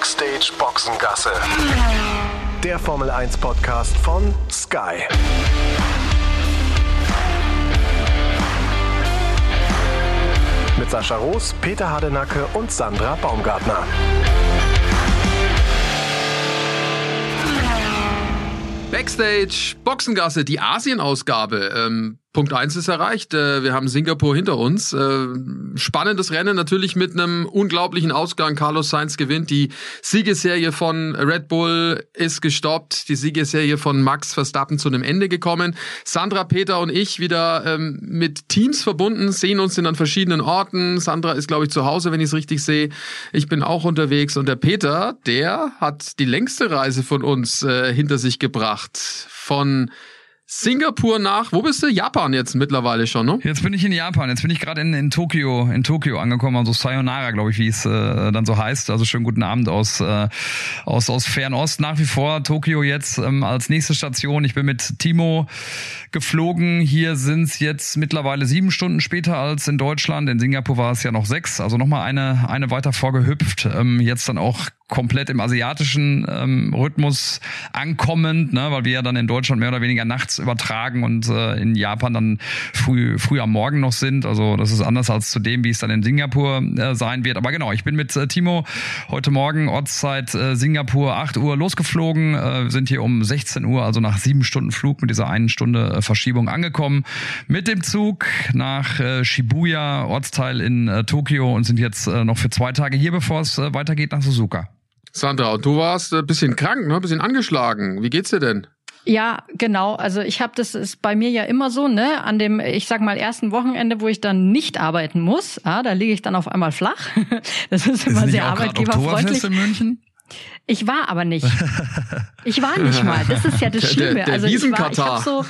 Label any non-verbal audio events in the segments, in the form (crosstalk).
Backstage Boxengasse. Der Formel 1 Podcast von Sky. Mit Sascha Roos, Peter Hardenacke und Sandra Baumgartner. Backstage, Boxengasse, die Asien-Ausgabe. Ähm, Punkt eins ist erreicht. Äh, wir haben Singapur hinter uns. Äh, spannendes Rennen natürlich mit einem unglaublichen Ausgang. Carlos Sainz gewinnt. Die Siegesserie von Red Bull ist gestoppt. Die Siegesserie von Max Verstappen zu einem Ende gekommen. Sandra, Peter und ich wieder ähm, mit Teams verbunden, sehen uns in an verschiedenen Orten. Sandra ist, glaube ich, zu Hause, wenn ich es richtig sehe. Ich bin auch unterwegs. Und der Peter, der hat die längste Reise von uns äh, hinter sich gebracht. Von Singapur nach, wo bist du? Japan jetzt mittlerweile schon, ne? Jetzt bin ich in Japan. Jetzt bin ich gerade in, in Tokio, in Tokio angekommen, also Sayonara, glaube ich, wie es äh, dann so heißt. Also schönen guten Abend aus äh, aus aus Fernost. Nach wie vor Tokio jetzt ähm, als nächste Station. Ich bin mit Timo geflogen. Hier sind es jetzt mittlerweile sieben Stunden später als in Deutschland. In Singapur war es ja noch sechs, also nochmal eine eine weiter vorgehüpft. Ähm, jetzt dann auch komplett im asiatischen ähm, Rhythmus ankommend, ne, weil wir ja dann in Deutschland mehr oder weniger nachts übertragen und äh, in Japan dann früh, früh am Morgen noch sind. Also das ist anders als zu dem, wie es dann in Singapur äh, sein wird. Aber genau, ich bin mit äh, Timo heute Morgen Ortszeit äh, Singapur 8 Uhr losgeflogen, äh, sind hier um 16 Uhr, also nach sieben Stunden Flug mit dieser einen Stunde äh, Verschiebung angekommen. Mit dem Zug nach äh, Shibuya, Ortsteil in äh, Tokio und sind jetzt äh, noch für zwei Tage hier, bevor es äh, weitergeht nach Suzuka. Sandra, du warst ein bisschen krank, ne? Ein bisschen angeschlagen. Wie geht's dir denn? Ja, genau. Also ich habe das ist bei mir ja immer so, ne, an dem ich sag mal ersten Wochenende, wo ich dann nicht arbeiten muss, ah, da liege ich dann auf einmal flach. (laughs) Das ist immer Ist sehr arbeitgeberfreundlich. In München? Ich war aber nicht. (laughs) Ich war nicht mal. Das ist ja das Der- der- Schlimme. der also ich war, ich hab so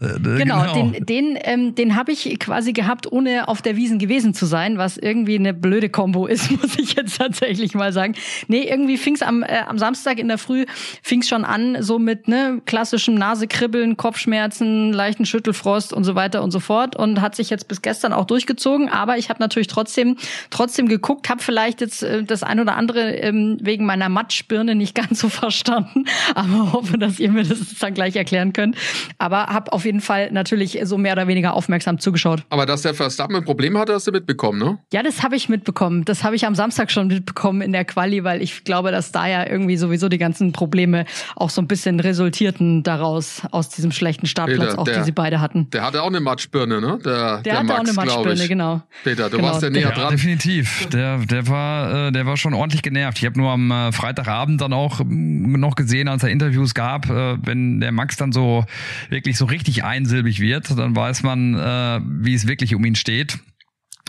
Äh, Genau, den, den, ähm, den habe ich quasi gehabt, ohne auf der Wiesen gewesen zu sein, was irgendwie eine blöde Kombo ist, (laughs) muss ich jetzt tatsächlich mal sagen. Nee, irgendwie fing's am, äh, am Samstag in der Früh fing's schon an, so mit ne, klassischem Nasekribbeln, Kopfschmerzen, leichten Schüttelfrost und so weiter und so fort und hat sich jetzt bis gestern auch durchgezogen. Aber ich habe natürlich trotzdem trotzdem geguckt, habe vielleicht jetzt äh, das ein oder andere ähm, wegen meiner Matschbirne nicht (laughs) ganz so verstanden, aber hoffe, dass ihr mir das dann gleich erklären könnt. Aber habe auf jeden Fall natürlich so mehr oder weniger aufmerksam zugeschaut. Aber dass der Verstappen ein Problem hatte, hast du mitbekommen, ne? Ja, das habe ich mitbekommen. Das habe ich am Samstag schon mitbekommen in der Quali, weil ich glaube, dass da ja irgendwie sowieso die ganzen Probleme auch so ein bisschen resultierten daraus, aus diesem schlechten Startplatz, Peter, auch der- die sie beide hatten. Der hatte auch eine Matschbirne, ne? Der, Der hatte Max, auch eine Matschbirne, genau. Peter, du Genau, warst ja der- näher Ja, dran. definitiv. Der, der war, äh, der war schon ordentlich genervt. Ich habe nur am äh, Freitagabend dann auch noch gesehen, als er Interviews gab, äh, wenn der Max dann so wirklich so richtig einsilbig wird, dann weiß man, äh, wie es wirklich um ihn steht.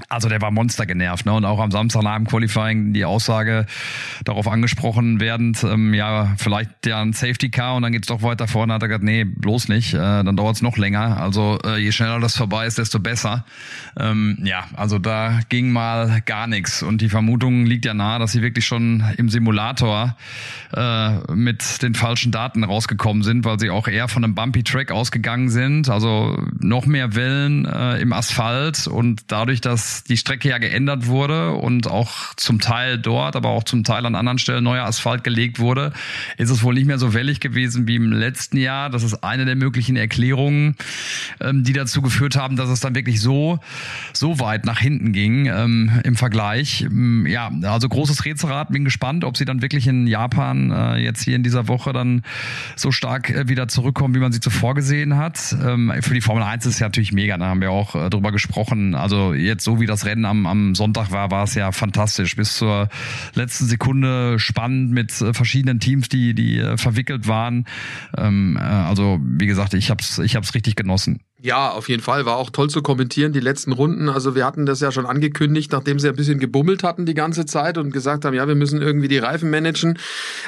Also der war monster genervt, ne? Und auch am Samstag nach dem Qualifying die Aussage darauf angesprochen werdend, ähm, ja, vielleicht ja ein Safety Car und dann geht's doch weiter vorne, hat er gesagt, nee, bloß nicht, äh, dann dauert's noch länger. Also äh, je schneller das vorbei ist, desto besser. Ähm, ja, also da ging mal gar nichts. Und die Vermutung liegt ja nahe, dass sie wirklich schon im Simulator äh, mit den falschen Daten rausgekommen sind, weil sie auch eher von einem Bumpy Track ausgegangen sind. Also noch mehr Wellen äh, im Asphalt und dadurch, dass die Strecke ja geändert wurde und auch zum Teil dort, aber auch zum Teil an anderen Stellen neuer Asphalt gelegt wurde, ist es wohl nicht mehr so wellig gewesen wie im letzten Jahr. Das ist eine der möglichen Erklärungen, ähm, die dazu geführt haben, dass es dann wirklich so, so weit nach hinten ging ähm, im Vergleich. Ähm, Ja, also großes Rätselrad. Bin gespannt, ob sie dann wirklich in Japan äh, jetzt hier in dieser Woche dann so stark äh, wieder zurückkommen, wie man sie zuvor gesehen hat. Ähm, für die Formel 1 ist es ja natürlich mega. Da haben wir auch äh, drüber gesprochen. Also jetzt so wie das Rennen am, am Sonntag war, war es ja fantastisch. Bis zur letzten Sekunde spannend mit äh, verschiedenen Teams, die, die äh, verwickelt waren. Ähm, äh, also wie gesagt, ich hab's, ich hab's richtig genossen. Ja, auf jeden Fall. War auch toll zu kommentieren, die letzten Runden. Also wir hatten das ja schon angekündigt, nachdem sie ein bisschen gebummelt hatten die ganze Zeit und gesagt haben, ja, wir müssen irgendwie die Reifen managen.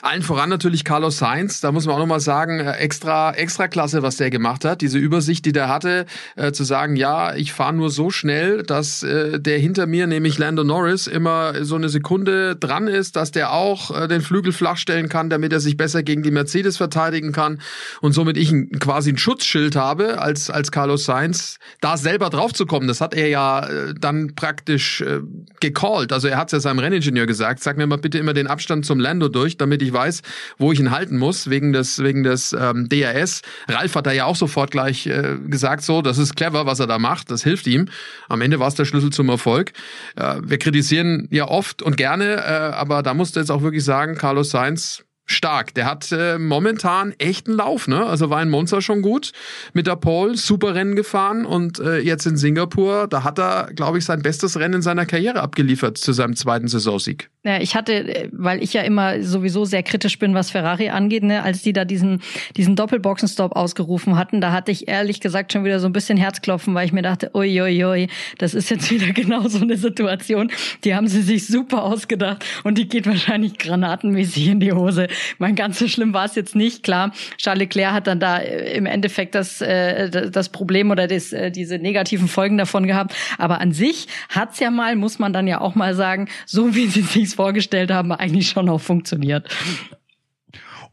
Allen voran natürlich Carlos Sainz. Da muss man auch nochmal sagen, äh, extra, extra klasse, was der gemacht hat. Diese Übersicht, die der hatte, äh, zu sagen, ja, ich fahre nur so schnell, dass äh, der hinter mir, nämlich Lando Norris, immer so eine Sekunde dran ist, dass der auch äh, den Flügel flach stellen kann, damit er sich besser gegen die Mercedes verteidigen kann und somit ich ein, quasi ein Schutzschild habe als, als Carlos Sainz, da selber draufzukommen, das hat er ja äh, dann praktisch äh, gecallt. Also er hat es ja seinem Renningenieur gesagt, sag mir mal bitte immer den Abstand zum Lando durch, damit ich weiß, wo ich ihn halten muss, wegen des, wegen des ähm, DRS. Ralf hat da ja auch sofort gleich äh, gesagt, so, das ist clever, was er da macht, das hilft ihm. Am Ende war es der Schlüssel zum Erfolg. Äh, wir kritisieren ja oft und gerne, äh, aber da musste jetzt auch wirklich sagen, Carlos Sainz stark. Der hat äh, momentan echten Lauf, ne? Also war in Monza schon gut mit der Pole, super Rennen gefahren und äh, jetzt in Singapur, da hat er, glaube ich, sein bestes Rennen in seiner Karriere abgeliefert zu seinem zweiten Saisonsieg. Ja, ich hatte, weil ich ja immer sowieso sehr kritisch bin, was Ferrari angeht, ne, als die da diesen diesen Doppelboxenstopp ausgerufen hatten, da hatte ich ehrlich gesagt schon wieder so ein bisschen Herzklopfen, weil ich mir dachte, oi, oi, oi, das ist jetzt wieder (laughs) genau so eine Situation. Die haben sie sich super ausgedacht und die geht wahrscheinlich granatenmäßig in die Hose. Mein ganz so schlimm war es jetzt nicht. Klar, Charles Leclerc hat dann da äh, im Endeffekt das, äh, das Problem oder das, äh, diese negativen Folgen davon gehabt. Aber an sich hat's ja mal, muss man dann ja auch mal sagen, so wie sie sich's vorgestellt haben, eigentlich schon auch funktioniert.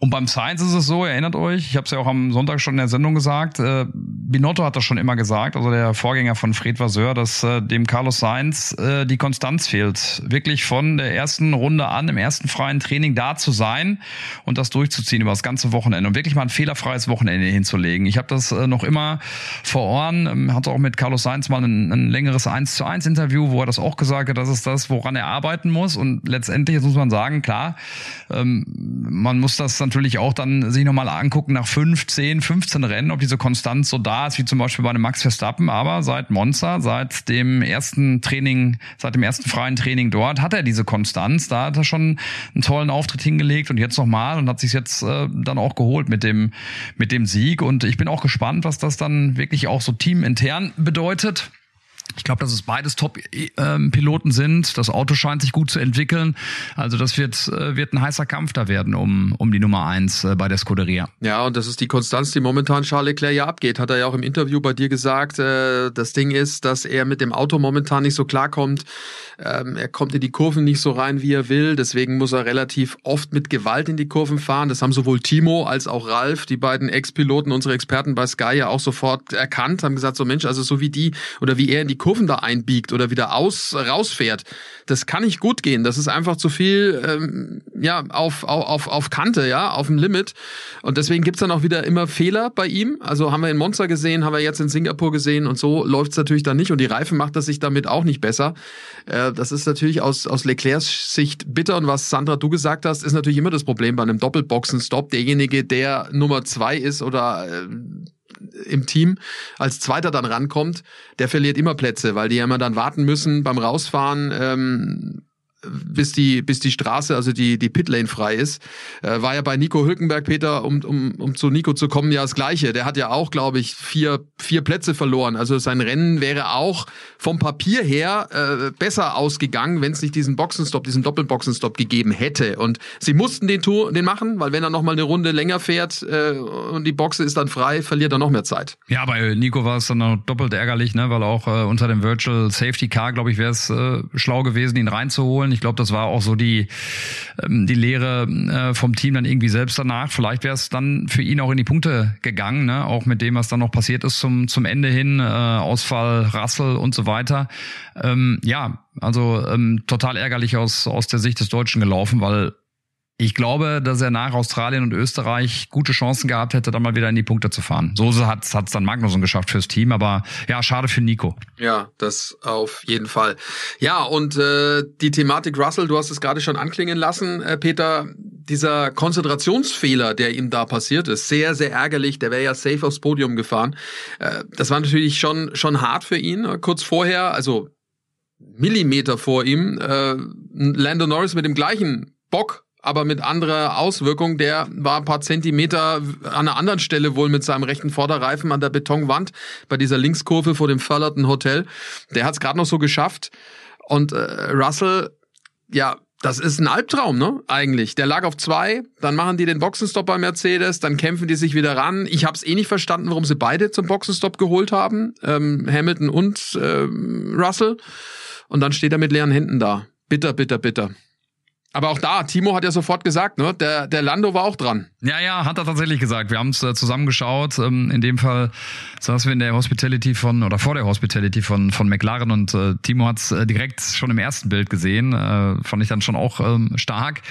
Und beim Science ist es so, erinnert euch, ich habe es ja auch am Sonntag schon in der Sendung gesagt, äh, Binotto hat das schon immer gesagt, also der Vorgänger von Fred Vasseur, dass äh, dem Carlos Sainz äh, die Konstanz fehlt. Wirklich von der ersten Runde an, im ersten freien Training da zu sein und das durchzuziehen über das ganze Wochenende und wirklich mal ein fehlerfreies Wochenende hinzulegen. Ich habe das äh, noch immer vor Ohren, ähm, hatte auch mit Carlos Sainz mal ein, ein längeres 1 zu 1 Interview, wo er das auch gesagt hat, das ist das, woran er arbeiten muss. Und letztendlich, jetzt muss man sagen, klar, ähm, man muss das dann natürlich auch dann sich nochmal angucken nach 5, 10, 15 Rennen, ob diese Konstanz so da ist, wie zum Beispiel bei einem Max Verstappen. Aber seit Monza, seit dem ersten Training, seit dem ersten freien Training dort, hat er diese Konstanz. Da hat er schon einen tollen Auftritt hingelegt und jetzt nochmal und hat sich jetzt äh, dann auch geholt mit dem, mit dem Sieg. Und ich bin auch gespannt, was das dann wirklich auch so teamintern bedeutet. Ich glaube, dass es beides Top-Piloten sind. Das Auto scheint sich gut zu entwickeln. Also das wird, äh, wird ein heißer Kampf da werden um, um die Nummer eins äh, bei der Scuderia. Ja, und das ist die Konstanz, die momentan Charles Leclerc ja abgeht. Hat er ja auch im Interview bei dir gesagt. Äh, das Ding ist, dass er mit dem Auto momentan nicht so klarkommt. Ähm, er kommt in die Kurven nicht so rein, wie er will. Deswegen muss er relativ oft mit Gewalt in die Kurven fahren. Das haben sowohl Timo als auch Ralf, die beiden Ex-Piloten, unsere Experten bei Sky ja auch sofort erkannt, haben gesagt, so Mensch, also so wie die oder wie er in die Kurven da einbiegt oder wieder aus rausfährt, das kann nicht gut gehen. Das ist einfach zu viel ähm, ja auf, auf, auf Kante, ja, auf dem Limit. Und deswegen gibt's dann auch wieder immer Fehler bei ihm. Also haben wir in Monza gesehen, haben wir jetzt in Singapur gesehen und so läuft's natürlich dann nicht. Und die Reifen macht das sich damit auch nicht besser. Äh, das ist natürlich aus, aus Leclercs Sicht bitter. Und was Sandra du gesagt hast, ist natürlich immer das Problem bei einem Doppelboxen-Stop. Derjenige, der Nummer zwei ist oder äh, im Team als Zweiter dann rankommt, der verliert immer Plätze, weil die ja immer dann warten müssen beim Rausfahren. Ähm, bis die, bis die Straße, also die, die Pitlane frei ist. Äh, war ja bei Nico Hülkenberg, Peter, um, um, um zu Nico zu kommen, ja das Gleiche. Der hat ja auch, glaube ich, vier, vier Plätze verloren. Also sein Rennen wäre auch vom Papier her äh, besser ausgegangen, wenn es nicht diesen Boxenstopp, diesen Doppelboxenstopp gegeben hätte. Und sie mussten den Tour, den machen, weil wenn er nochmal eine Runde länger fährt äh, und die Boxe ist dann frei, verliert er noch mehr Zeit. Ja, bei Nico war es dann auch doppelt ärgerlich, ne? weil auch äh, unter dem Virtual Safety Car, glaube ich, wäre es äh, schlau gewesen, ihn reinzuholen. Ich glaube, das war auch so die, ähm, die Lehre äh, vom Team dann irgendwie selbst danach. Vielleicht wäre es dann für ihn auch in die Punkte gegangen, ne? auch mit dem, was dann noch passiert ist zum, zum Ende hin, äh, Ausfall, Rassel und so weiter. Ähm, ja, also ähm, total ärgerlich aus, aus der Sicht des Deutschen gelaufen, weil ich glaube, dass er nach Australien und Österreich gute Chancen gehabt hätte, dann mal wieder in die Punkte zu fahren. So hat es dann Magnussen geschafft fürs Team, aber ja, schade für Nico. Ja, das auf jeden Fall. Ja, und äh, die Thematik Russell, du hast es gerade schon anklingen lassen, äh, Peter, dieser Konzentrationsfehler, der ihm da passiert ist, sehr, sehr ärgerlich. Der wäre ja safe aufs Podium gefahren. Äh, das war natürlich schon, schon hart für ihn. Kurz vorher, also Millimeter vor ihm, äh, Lando Norris mit dem gleichen Bock aber mit anderer Auswirkung. Der war ein paar Zentimeter an einer anderen Stelle wohl mit seinem rechten Vorderreifen an der Betonwand bei dieser Linkskurve vor dem Förderten Hotel. Der hat es gerade noch so geschafft. Und äh, Russell, ja, das ist ein Albtraum, ne? Eigentlich. Der lag auf zwei, dann machen die den Boxenstopp bei Mercedes, dann kämpfen die sich wieder ran. Ich habe es eh nicht verstanden, warum sie beide zum Boxenstopp geholt haben, ähm, Hamilton und äh, Russell. Und dann steht er mit leeren Händen da. Bitter, bitter, bitter. Aber auch da, Timo hat ja sofort gesagt, ne, der, der Lando war auch dran. Ja, ja, hat er tatsächlich gesagt. Wir haben es äh, zusammengeschaut. Ähm, in dem Fall saßen wir in der Hospitality von, oder vor der Hospitality von, von McLaren und äh, Timo hat es äh, direkt schon im ersten Bild gesehen. Äh, fand ich dann schon auch ähm, stark.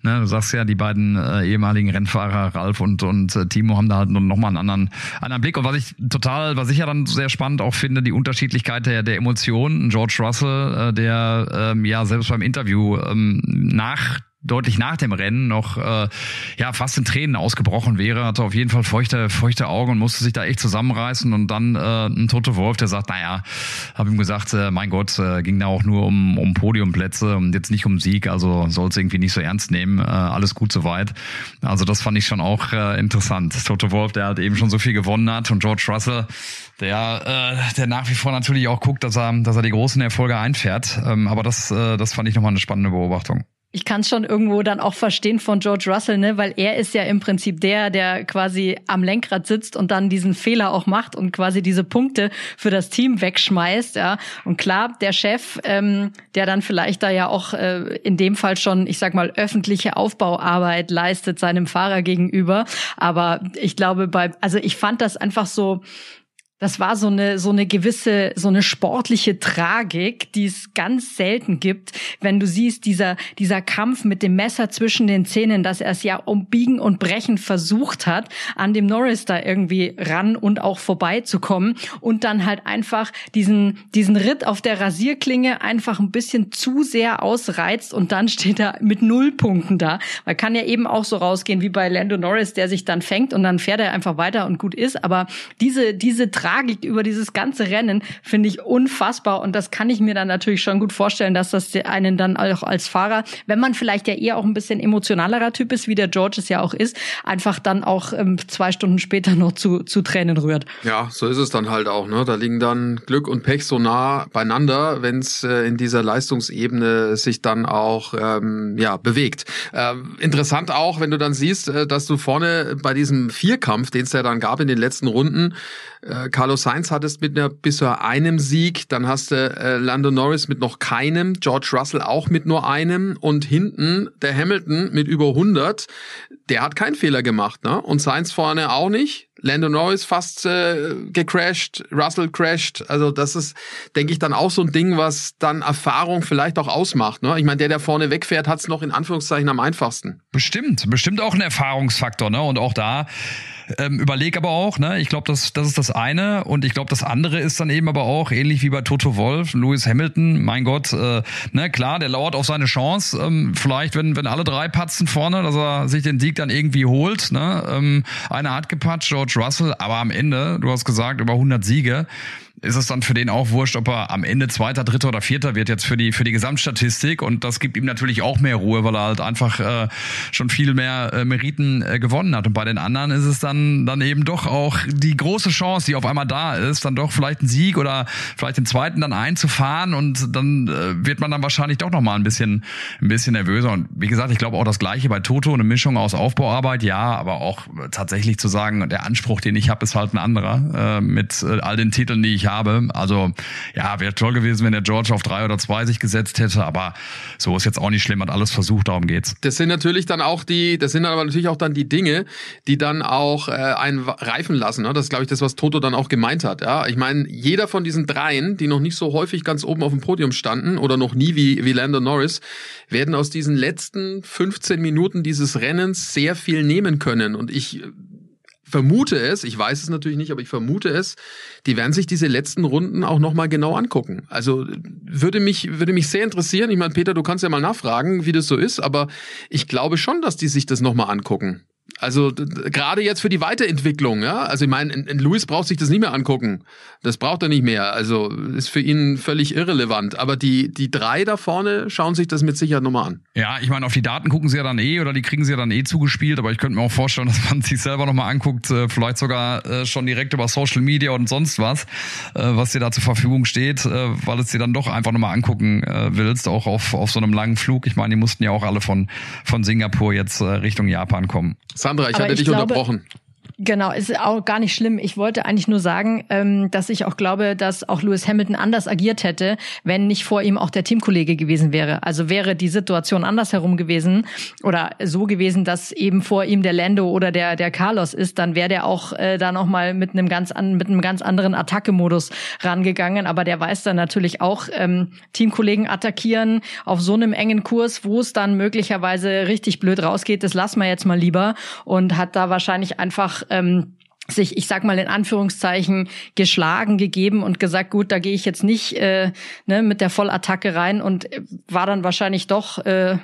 Ne, du sagst ja, die beiden äh, ehemaligen Rennfahrer, Ralf und, und äh, Timo, haben da halt nochmal einen anderen, anderen Blick. Und was ich total, was ich ja dann sehr spannend auch finde, die Unterschiedlichkeit der, der Emotionen. George Russell, äh, der ähm, ja selbst beim Interview ähm, nach deutlich nach dem Rennen noch äh, ja fast in Tränen ausgebrochen wäre, hatte auf jeden Fall feuchte, feuchte Augen und musste sich da echt zusammenreißen und dann äh, ein Tote Wolf, der sagt, naja, habe ihm gesagt, äh, mein Gott, äh, ging da auch nur um, um Podiumplätze und jetzt nicht um Sieg, also soll es irgendwie nicht so ernst nehmen, äh, alles gut soweit. Also das fand ich schon auch äh, interessant. Tote Wolf, der halt eben schon so viel gewonnen hat und George Russell, der, äh, der nach wie vor natürlich auch guckt, dass er, dass er die großen Erfolge einfährt. Ähm, aber das, äh, das fand ich nochmal eine spannende Beobachtung. Ich kann es schon irgendwo dann auch verstehen von George Russell, ne, weil er ist ja im Prinzip der, der quasi am Lenkrad sitzt und dann diesen Fehler auch macht und quasi diese Punkte für das Team wegschmeißt, ja. Und klar, der Chef, ähm, der dann vielleicht da ja auch äh, in dem Fall schon, ich sag mal, öffentliche Aufbauarbeit leistet seinem Fahrer gegenüber. Aber ich glaube, bei, also ich fand das einfach so das war so eine, so eine gewisse, so eine sportliche Tragik, die es ganz selten gibt, wenn du siehst, dieser, dieser Kampf mit dem Messer zwischen den Zähnen, dass er es ja um Biegen und Brechen versucht hat, an dem Norris da irgendwie ran und auch vorbeizukommen und dann halt einfach diesen, diesen Ritt auf der Rasierklinge einfach ein bisschen zu sehr ausreizt und dann steht er mit null Punkten da. Man kann ja eben auch so rausgehen wie bei Lando Norris, der sich dann fängt und dann fährt er einfach weiter und gut ist, aber diese, diese Tragik Tragik über dieses ganze Rennen finde ich unfassbar und das kann ich mir dann natürlich schon gut vorstellen, dass das einen dann auch als Fahrer, wenn man vielleicht ja eher auch ein bisschen emotionalerer Typ ist, wie der George es ja auch ist, einfach dann auch ähm, zwei Stunden später noch zu, zu Tränen rührt. Ja, so ist es dann halt auch. Ne? Da liegen dann Glück und Pech so nah beieinander, wenn es äh, in dieser Leistungsebene sich dann auch ähm, ja bewegt. Ähm, interessant auch, wenn du dann siehst, äh, dass du vorne bei diesem Vierkampf, den es ja dann gab in den letzten Runden, äh, Carlos Sainz hattest mit einer, bisher einem Sieg, dann hast du äh, Lando Norris mit noch keinem, George Russell auch mit nur einem und hinten der Hamilton mit über 100, der hat keinen Fehler gemacht, ne? Und Sainz vorne auch nicht. Lando Norris fast äh, gecrashed, Russell crashed. Also das ist, denke ich, dann auch so ein Ding, was dann Erfahrung vielleicht auch ausmacht. Ne? Ich meine, der, der vorne wegfährt, hat es noch in Anführungszeichen am einfachsten. Bestimmt, bestimmt auch ein Erfahrungsfaktor. Ne? Und auch da ähm, überleg aber auch, ne, ich glaube, das, das ist das eine und ich glaube, das andere ist dann eben aber auch, ähnlich wie bei Toto Wolf, Lewis Hamilton, mein Gott, äh, ne, klar, der lauert auf seine Chance, ähm, vielleicht, wenn, wenn alle drei patzen vorne, dass er sich den Sieg dann irgendwie holt, ne, ähm, einer hat gepatzt, George Russell, aber am Ende, du hast gesagt, über 100 Siege, ist es dann für den auch wurscht, ob er am Ende Zweiter, Dritter oder Vierter wird jetzt für die für die Gesamtstatistik? Und das gibt ihm natürlich auch mehr Ruhe, weil er halt einfach äh, schon viel mehr äh, Meriten äh, gewonnen hat. Und bei den anderen ist es dann dann eben doch auch die große Chance, die auf einmal da ist, dann doch vielleicht einen Sieg oder vielleicht den zweiten dann einzufahren. Und dann äh, wird man dann wahrscheinlich doch noch mal ein bisschen ein bisschen nervöser. Und wie gesagt, ich glaube auch das gleiche bei Toto, eine Mischung aus Aufbauarbeit, ja, aber auch tatsächlich zu sagen, der Anspruch, den ich habe, ist halt ein anderer äh, mit äh, all den Titeln, die ich habe. Also ja, wäre toll gewesen, wenn der George auf drei oder zwei sich gesetzt hätte, aber so ist jetzt auch nicht schlimm, hat alles versucht, darum geht's. Das sind natürlich dann auch die, das sind aber natürlich auch dann die Dinge, die dann auch äh, einen reifen lassen. Ne? Das ist, glaube ich, das, was Toto dann auch gemeint hat. Ja, ich meine, jeder von diesen dreien, die noch nicht so häufig ganz oben auf dem Podium standen oder noch nie wie, wie Lando Norris, werden aus diesen letzten 15 Minuten dieses Rennens sehr viel nehmen können. Und ich vermute es, ich weiß es natürlich nicht, aber ich vermute es, die werden sich diese letzten Runden auch nochmal genau angucken. Also würde mich, würde mich sehr interessieren. Ich meine, Peter, du kannst ja mal nachfragen, wie das so ist, aber ich glaube schon, dass die sich das nochmal angucken. Also gerade jetzt für die Weiterentwicklung, ja. Also ich meine, Louis braucht sich das nicht mehr angucken. Das braucht er nicht mehr. Also ist für ihn völlig irrelevant. Aber die, die drei da vorne schauen sich das mit Sicherheit nochmal an. Ja, ich meine, auf die Daten gucken sie ja dann eh oder die kriegen sie ja dann eh zugespielt. Aber ich könnte mir auch vorstellen, (laughs) dass man sich selber nochmal anguckt, äh, vielleicht sogar äh, schon direkt über Social Media und sonst was, äh, was dir da zur Verfügung steht, weil es dir dann doch einfach nochmal angucken willst, auch auf, auf so einem langen Flug. Ich meine, die mussten ja auch alle von, von Singapur jetzt Richtung Japan kommen. Sandra, ich Aber hatte ich dich glaube, unterbrochen. Genau, ist auch gar nicht schlimm. Ich wollte eigentlich nur sagen, ähm, dass ich auch glaube, dass auch Lewis Hamilton anders agiert hätte, wenn nicht vor ihm auch der Teamkollege gewesen wäre. Also wäre die Situation andersherum gewesen oder so gewesen, dass eben vor ihm der Lando oder der der Carlos ist, dann wäre der auch äh, da noch mal mit einem ganz an, mit einem ganz anderen Attacke-Modus rangegangen. Aber der weiß dann natürlich auch ähm, Teamkollegen attackieren auf so einem engen Kurs, wo es dann möglicherweise richtig blöd rausgeht. Das lassen wir jetzt mal lieber und hat da wahrscheinlich einfach ähm, sich, ich sag mal in Anführungszeichen, geschlagen gegeben und gesagt, gut, da gehe ich jetzt nicht äh, ne, mit der Vollattacke rein und war dann wahrscheinlich doch äh,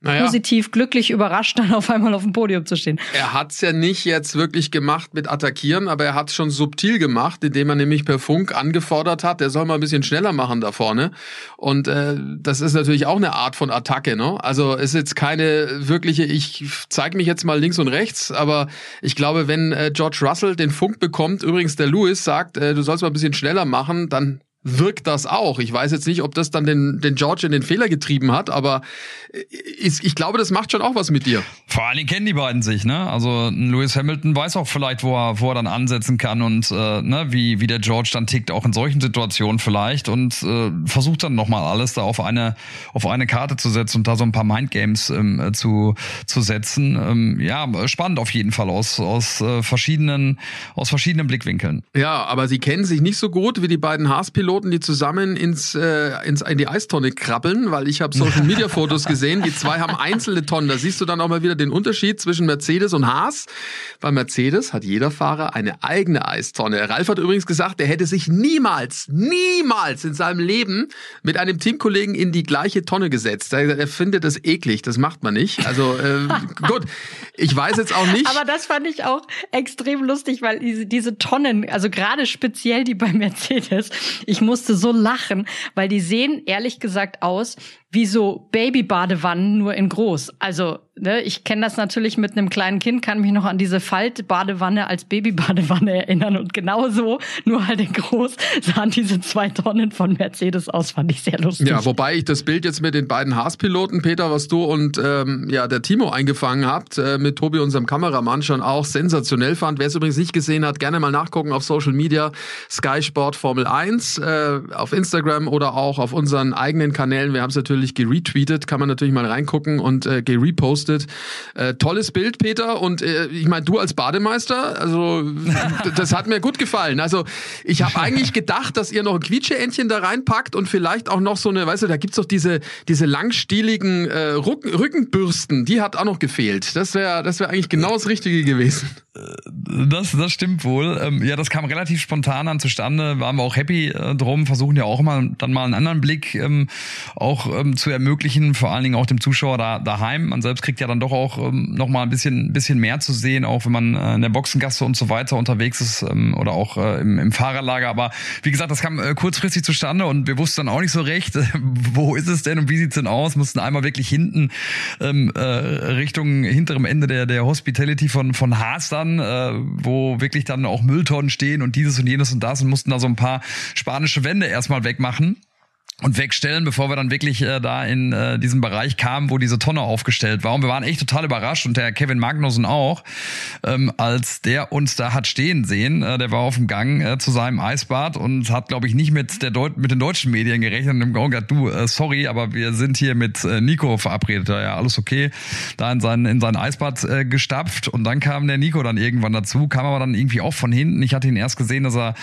naja. positiv, glücklich überrascht, dann auf einmal auf dem Podium zu stehen. Er hat's ja nicht jetzt wirklich gemacht mit Attackieren, aber er hat's schon subtil gemacht, indem er nämlich per Funk angefordert hat, er soll mal ein bisschen schneller machen da vorne. Und äh, das ist natürlich auch eine Art von Attacke, ne? Also ist jetzt keine wirkliche, ich zeige mich jetzt mal links und rechts, aber ich glaube, wenn äh, George Russell den Funk bekommt, übrigens der Lewis sagt, äh, du sollst mal ein bisschen schneller machen, dann wirkt das auch. Ich weiß jetzt nicht, ob das dann den, den George in den Fehler getrieben hat, aber ist, ich glaube, das macht schon auch was mit dir. Vor allen Dingen kennen die beiden sich, ne? Also Lewis Hamilton weiß auch vielleicht, wo er, wo er dann ansetzen kann und äh, ne, wie, wie der George dann tickt, auch in solchen Situationen vielleicht und äh, versucht dann nochmal alles da auf eine, auf eine Karte zu setzen und da so ein paar Mindgames ähm, zu, zu setzen. Ähm, ja, spannend auf jeden Fall aus, aus äh, verschiedenen, aus verschiedenen Blickwinkeln. Ja, aber sie kennen sich nicht so gut wie die beiden Haas-Piloten Piloten, die zusammen ins, äh, ins, in die Eistonne krabbeln, weil ich habe Social Media Fotos gesehen. Die zwei haben einzelne Tonnen. Da siehst du dann auch mal wieder den Unterschied zwischen Mercedes und Haas. Bei Mercedes hat jeder Fahrer eine eigene Eistonne. Ralf hat übrigens gesagt, er hätte sich niemals, niemals in seinem Leben mit einem Teamkollegen in die gleiche Tonne gesetzt. Er, er findet das eklig. Das macht man nicht. Also äh, (laughs) gut, ich weiß jetzt auch nicht. Aber das fand ich auch extrem lustig, weil diese, diese Tonnen, also gerade speziell die bei Mercedes, ich ich musste so lachen, weil die sehen ehrlich gesagt aus wie so Baby-Badewannen nur in groß. Also, ne, ich kenne das natürlich mit einem kleinen Kind, kann mich noch an diese Faltbadewanne als Baby-Badewanne (laughs) erinnern. Und genau so, nur halt in groß, sahen diese zwei Tonnen von Mercedes aus, fand ich sehr lustig. Ja, wobei ich das Bild jetzt mit den beiden Haas-Piloten, Peter, was du und ähm, ja, der Timo eingefangen habt, äh, mit Tobi, unserem Kameramann, schon auch sensationell fand. Wer es übrigens nicht gesehen hat, gerne mal nachgucken auf Social Media, Sky Sport Formel 1, äh, auf Instagram oder auch auf unseren eigenen Kanälen. Wir haben es natürlich natürlich geretweetet, kann man natürlich mal reingucken und äh, gerepostet. Äh, tolles Bild, Peter. Und äh, ich meine, du als Bademeister, also das hat mir gut gefallen. Also ich habe eigentlich gedacht, dass ihr noch ein Quietscheentchen da reinpackt und vielleicht auch noch so eine, weißt du, da gibt's doch diese, diese langstieligen äh, Rücken, Rückenbürsten, die hat auch noch gefehlt. Das wäre das wär eigentlich genau das Richtige gewesen. Das, das stimmt wohl. Ähm, ja, das kam relativ spontan dann zustande. Waren wir auch happy äh, drum, versuchen ja auch mal dann mal einen anderen Blick ähm, auch ähm, zu ermöglichen, vor allen Dingen auch dem Zuschauer da daheim. Man selbst kriegt ja dann doch auch ähm, noch mal ein bisschen, bisschen mehr zu sehen, auch wenn man äh, in der Boxengasse und so weiter unterwegs ist ähm, oder auch äh, im, im Fahrerlager. Aber wie gesagt, das kam äh, kurzfristig zustande und wir wussten dann auch nicht so recht, äh, (laughs) wo ist es denn und wie sieht's denn aus? Mussten einmal wirklich hinten ähm, äh, Richtung hinterem Ende der der Hospitality von von Haas da Häusern, äh, wo wirklich dann auch Mülltonnen stehen und dieses und jenes und das und mussten da so ein paar spanische Wände erstmal wegmachen und wegstellen, bevor wir dann wirklich äh, da in äh, diesem Bereich kamen, wo diese Tonne aufgestellt war. Und wir waren echt total überrascht und der Kevin Magnussen auch, ähm, als der uns da hat stehen sehen. Äh, der war auf dem Gang äh, zu seinem Eisbad und hat, glaube ich, nicht mit der Deut mit den deutschen Medien gerechnet und im gesagt, du, äh, sorry, aber wir sind hier mit äh, Nico verabredet. Ja, alles okay. Da in sein, in sein Eisbad äh, gestapft und dann kam der Nico dann irgendwann dazu, kam aber dann irgendwie auch von hinten. Ich hatte ihn erst gesehen, dass er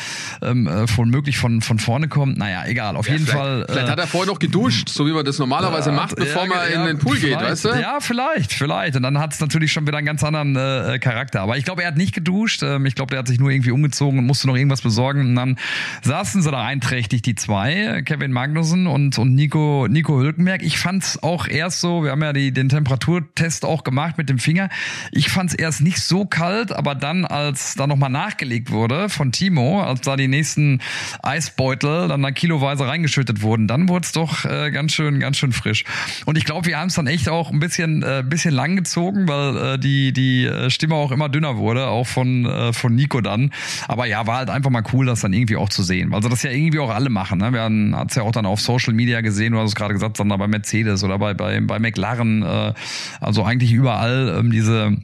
ähm, äh, möglich von, von vorne kommt. Naja, egal. Auf ja, jeden Fall Vielleicht hat er vorher noch geduscht, so wie man das normalerweise macht, bevor ja, man ja, in den Pool geht, weißt du? Ja, vielleicht, vielleicht. Und dann hat es natürlich schon wieder einen ganz anderen äh, Charakter. Aber ich glaube, er hat nicht geduscht. Ähm, ich glaube, der hat sich nur irgendwie umgezogen und musste noch irgendwas besorgen. Und dann saßen sie da einträchtig, die zwei, Kevin Magnussen und, und Nico, Nico Hülkenberg. Ich fand's auch erst so, wir haben ja die, den Temperaturtest auch gemacht mit dem Finger. Ich fand's erst nicht so kalt, aber dann, als da nochmal nachgelegt wurde von Timo, als da die nächsten Eisbeutel dann da kiloweise reingeschüttet wurden, und dann wurde es doch äh, ganz schön, ganz schön frisch. Und ich glaube, wir haben es dann echt auch ein bisschen, äh, bisschen lang gezogen, weil äh, die, die äh, Stimme auch immer dünner wurde, auch von, äh, von Nico dann. Aber ja, war halt einfach mal cool, das dann irgendwie auch zu sehen. Also das ja irgendwie auch alle machen. Ne? Wir haben es ja auch dann auf Social Media gesehen, du hast es gerade gesagt, sondern bei Mercedes oder bei, bei, bei McLaren, äh, also eigentlich überall ähm, diese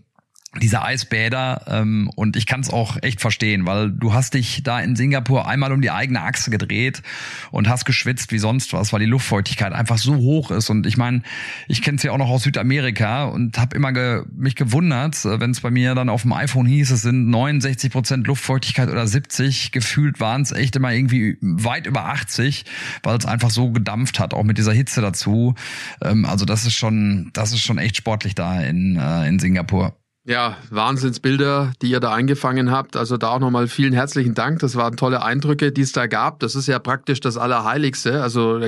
diese Eisbäder ähm, und ich kann es auch echt verstehen, weil du hast dich da in Singapur einmal um die eigene Achse gedreht und hast geschwitzt wie sonst was, weil die Luftfeuchtigkeit einfach so hoch ist und ich meine, ich kenne es ja auch noch aus Südamerika und habe immer ge mich gewundert, äh, wenn es bei mir dann auf dem iPhone hieß, es sind 69 Prozent Luftfeuchtigkeit oder 70, gefühlt waren es echt immer irgendwie weit über 80, weil es einfach so gedampft hat, auch mit dieser Hitze dazu. Ähm, also das ist schon, das ist schon echt sportlich da in, äh, in Singapur. Ja, Wahnsinnsbilder, die ihr da eingefangen habt. Also da auch nochmal vielen herzlichen Dank. Das waren tolle Eindrücke, die es da gab. Das ist ja praktisch das Allerheiligste. Also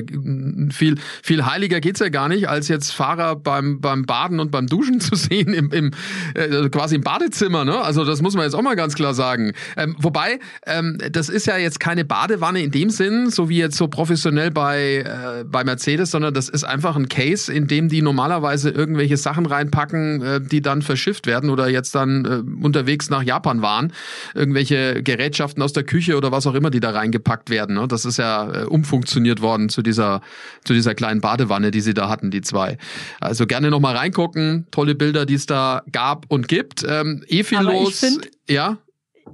viel, viel heiliger geht's ja gar nicht, als jetzt Fahrer beim, beim Baden und beim Duschen (laughs) zu sehen im, im äh, quasi im Badezimmer. Ne? Also das muss man jetzt auch mal ganz klar sagen. Ähm, wobei, ähm, das ist ja jetzt keine Badewanne in dem Sinn, so wie jetzt so professionell bei, äh, bei Mercedes, sondern das ist einfach ein Case, in dem die normalerweise irgendwelche Sachen reinpacken, äh, die dann verschifft werden werden oder jetzt dann äh, unterwegs nach Japan waren, irgendwelche Gerätschaften aus der Küche oder was auch immer, die da reingepackt werden. Ne? Das ist ja äh, umfunktioniert worden zu dieser, zu dieser kleinen Badewanne, die sie da hatten, die zwei. Also gerne nochmal reingucken, tolle Bilder, die es da gab und gibt. Ähm, eh viel Aber los. Ich find, ja.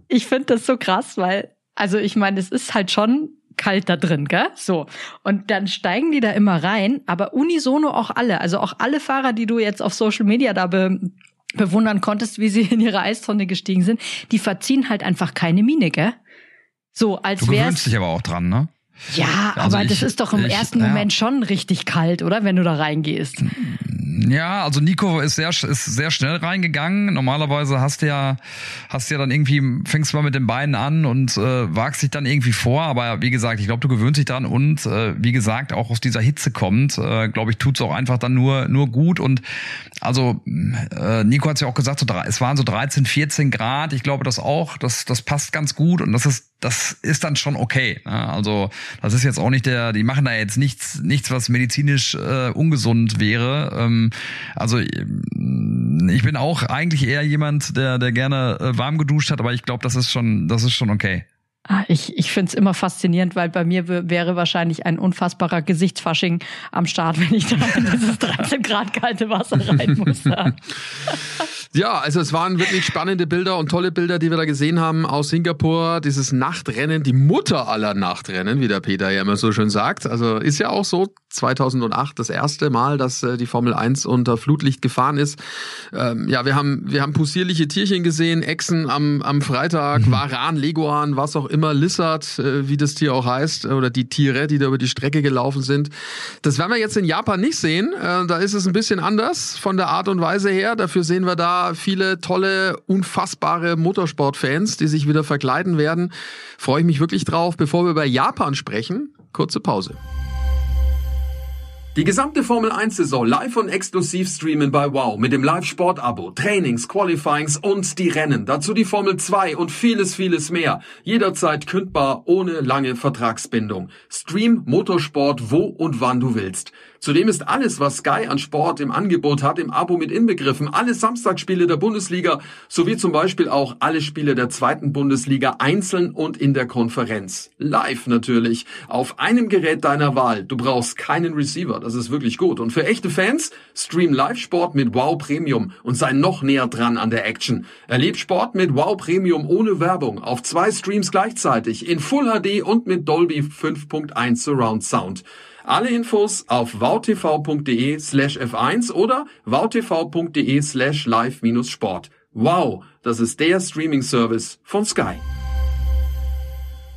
Ich finde das so krass, weil, also ich meine, es ist halt schon kalt da drin, gell? So. Und dann steigen die da immer rein, aber unisono auch alle, also auch alle Fahrer, die du jetzt auf Social Media da be bewundern konntest, wie sie in ihre Eistonne gestiegen sind, die verziehen halt einfach keine Miene, gell? So, als wäre. Du gewöhnst dich aber auch dran, ne? Ja, also aber ich, das ist doch im ich, ersten ja. Moment schon richtig kalt, oder? Wenn du da reingehst. Ja, also Nico ist sehr, ist sehr schnell reingegangen. Normalerweise hast du ja, hast du ja dann irgendwie, fängst du mal mit den Beinen an und äh, wagst dich dann irgendwie vor. Aber wie gesagt, ich glaube, du gewöhnst dich dran und äh, wie gesagt, auch aus dieser Hitze kommt, äh, glaube ich, tut's auch einfach dann nur, nur gut. Und also äh, Nico hat's ja auch gesagt, so, es waren so 13, 14 Grad. Ich glaube das auch, das, das passt ganz gut und das ist das ist dann schon okay. Ne? Also das ist jetzt auch nicht der, die machen da jetzt nichts, nichts, was medizinisch äh, ungesund wäre. Ähm, also ich bin auch eigentlich eher jemand, der, der gerne äh, warm geduscht hat, aber ich glaube, das ist schon, das ist schon okay. Ah, ich, ich finde es immer faszinierend, weil bei mir wäre wahrscheinlich ein unfassbarer Gesichtsfasching am Start, (laughs) wenn ich da in dieses 13 Grad kalte Wasser rein muss. (laughs) Ja, also es waren wirklich spannende Bilder und tolle Bilder, die wir da gesehen haben aus Singapur. Dieses Nachtrennen, die Mutter aller Nachtrennen, wie der Peter ja immer so schön sagt. Also ist ja auch so 2008 das erste Mal, dass äh, die Formel 1 unter Flutlicht gefahren ist. Ähm, ja, wir haben wir haben possierliche Tierchen gesehen, Echsen am, am Freitag, mhm. Varan, Leguan, was auch immer, Lizard, äh, wie das Tier auch heißt, oder die Tiere, die da über die Strecke gelaufen sind. Das werden wir jetzt in Japan nicht sehen. Äh, da ist es ein bisschen anders von der Art und Weise her. Dafür sehen wir da viele tolle, unfassbare Motorsportfans, die sich wieder verkleiden werden. Freue ich mich wirklich drauf. Bevor wir über Japan sprechen, kurze Pause. Die gesamte Formel 1 Saison live und exklusiv streamen bei Wow mit dem Live-Sport Abo, Trainings, Qualifyings und die Rennen. Dazu die Formel 2 und vieles, vieles mehr. Jederzeit kündbar, ohne lange Vertragsbindung. Stream Motorsport wo und wann du willst. Zudem ist alles, was Sky an Sport im Angebot hat, im Abo mit inbegriffen. Alle Samstagsspiele der Bundesliga sowie zum Beispiel auch alle Spiele der zweiten Bundesliga einzeln und in der Konferenz. Live natürlich. Auf einem Gerät deiner Wahl. Du brauchst keinen Receiver. Das ist wirklich gut. Und für echte Fans, stream Live-Sport mit Wow Premium und sei noch näher dran an der Action. Erleb Sport mit Wow Premium ohne Werbung auf zwei Streams gleichzeitig in Full HD und mit Dolby 5.1 Surround Sound. Alle Infos auf wowtv.de slash f1 oder wowtv.de slash live-sport. Wow, das ist der Streaming-Service von Sky.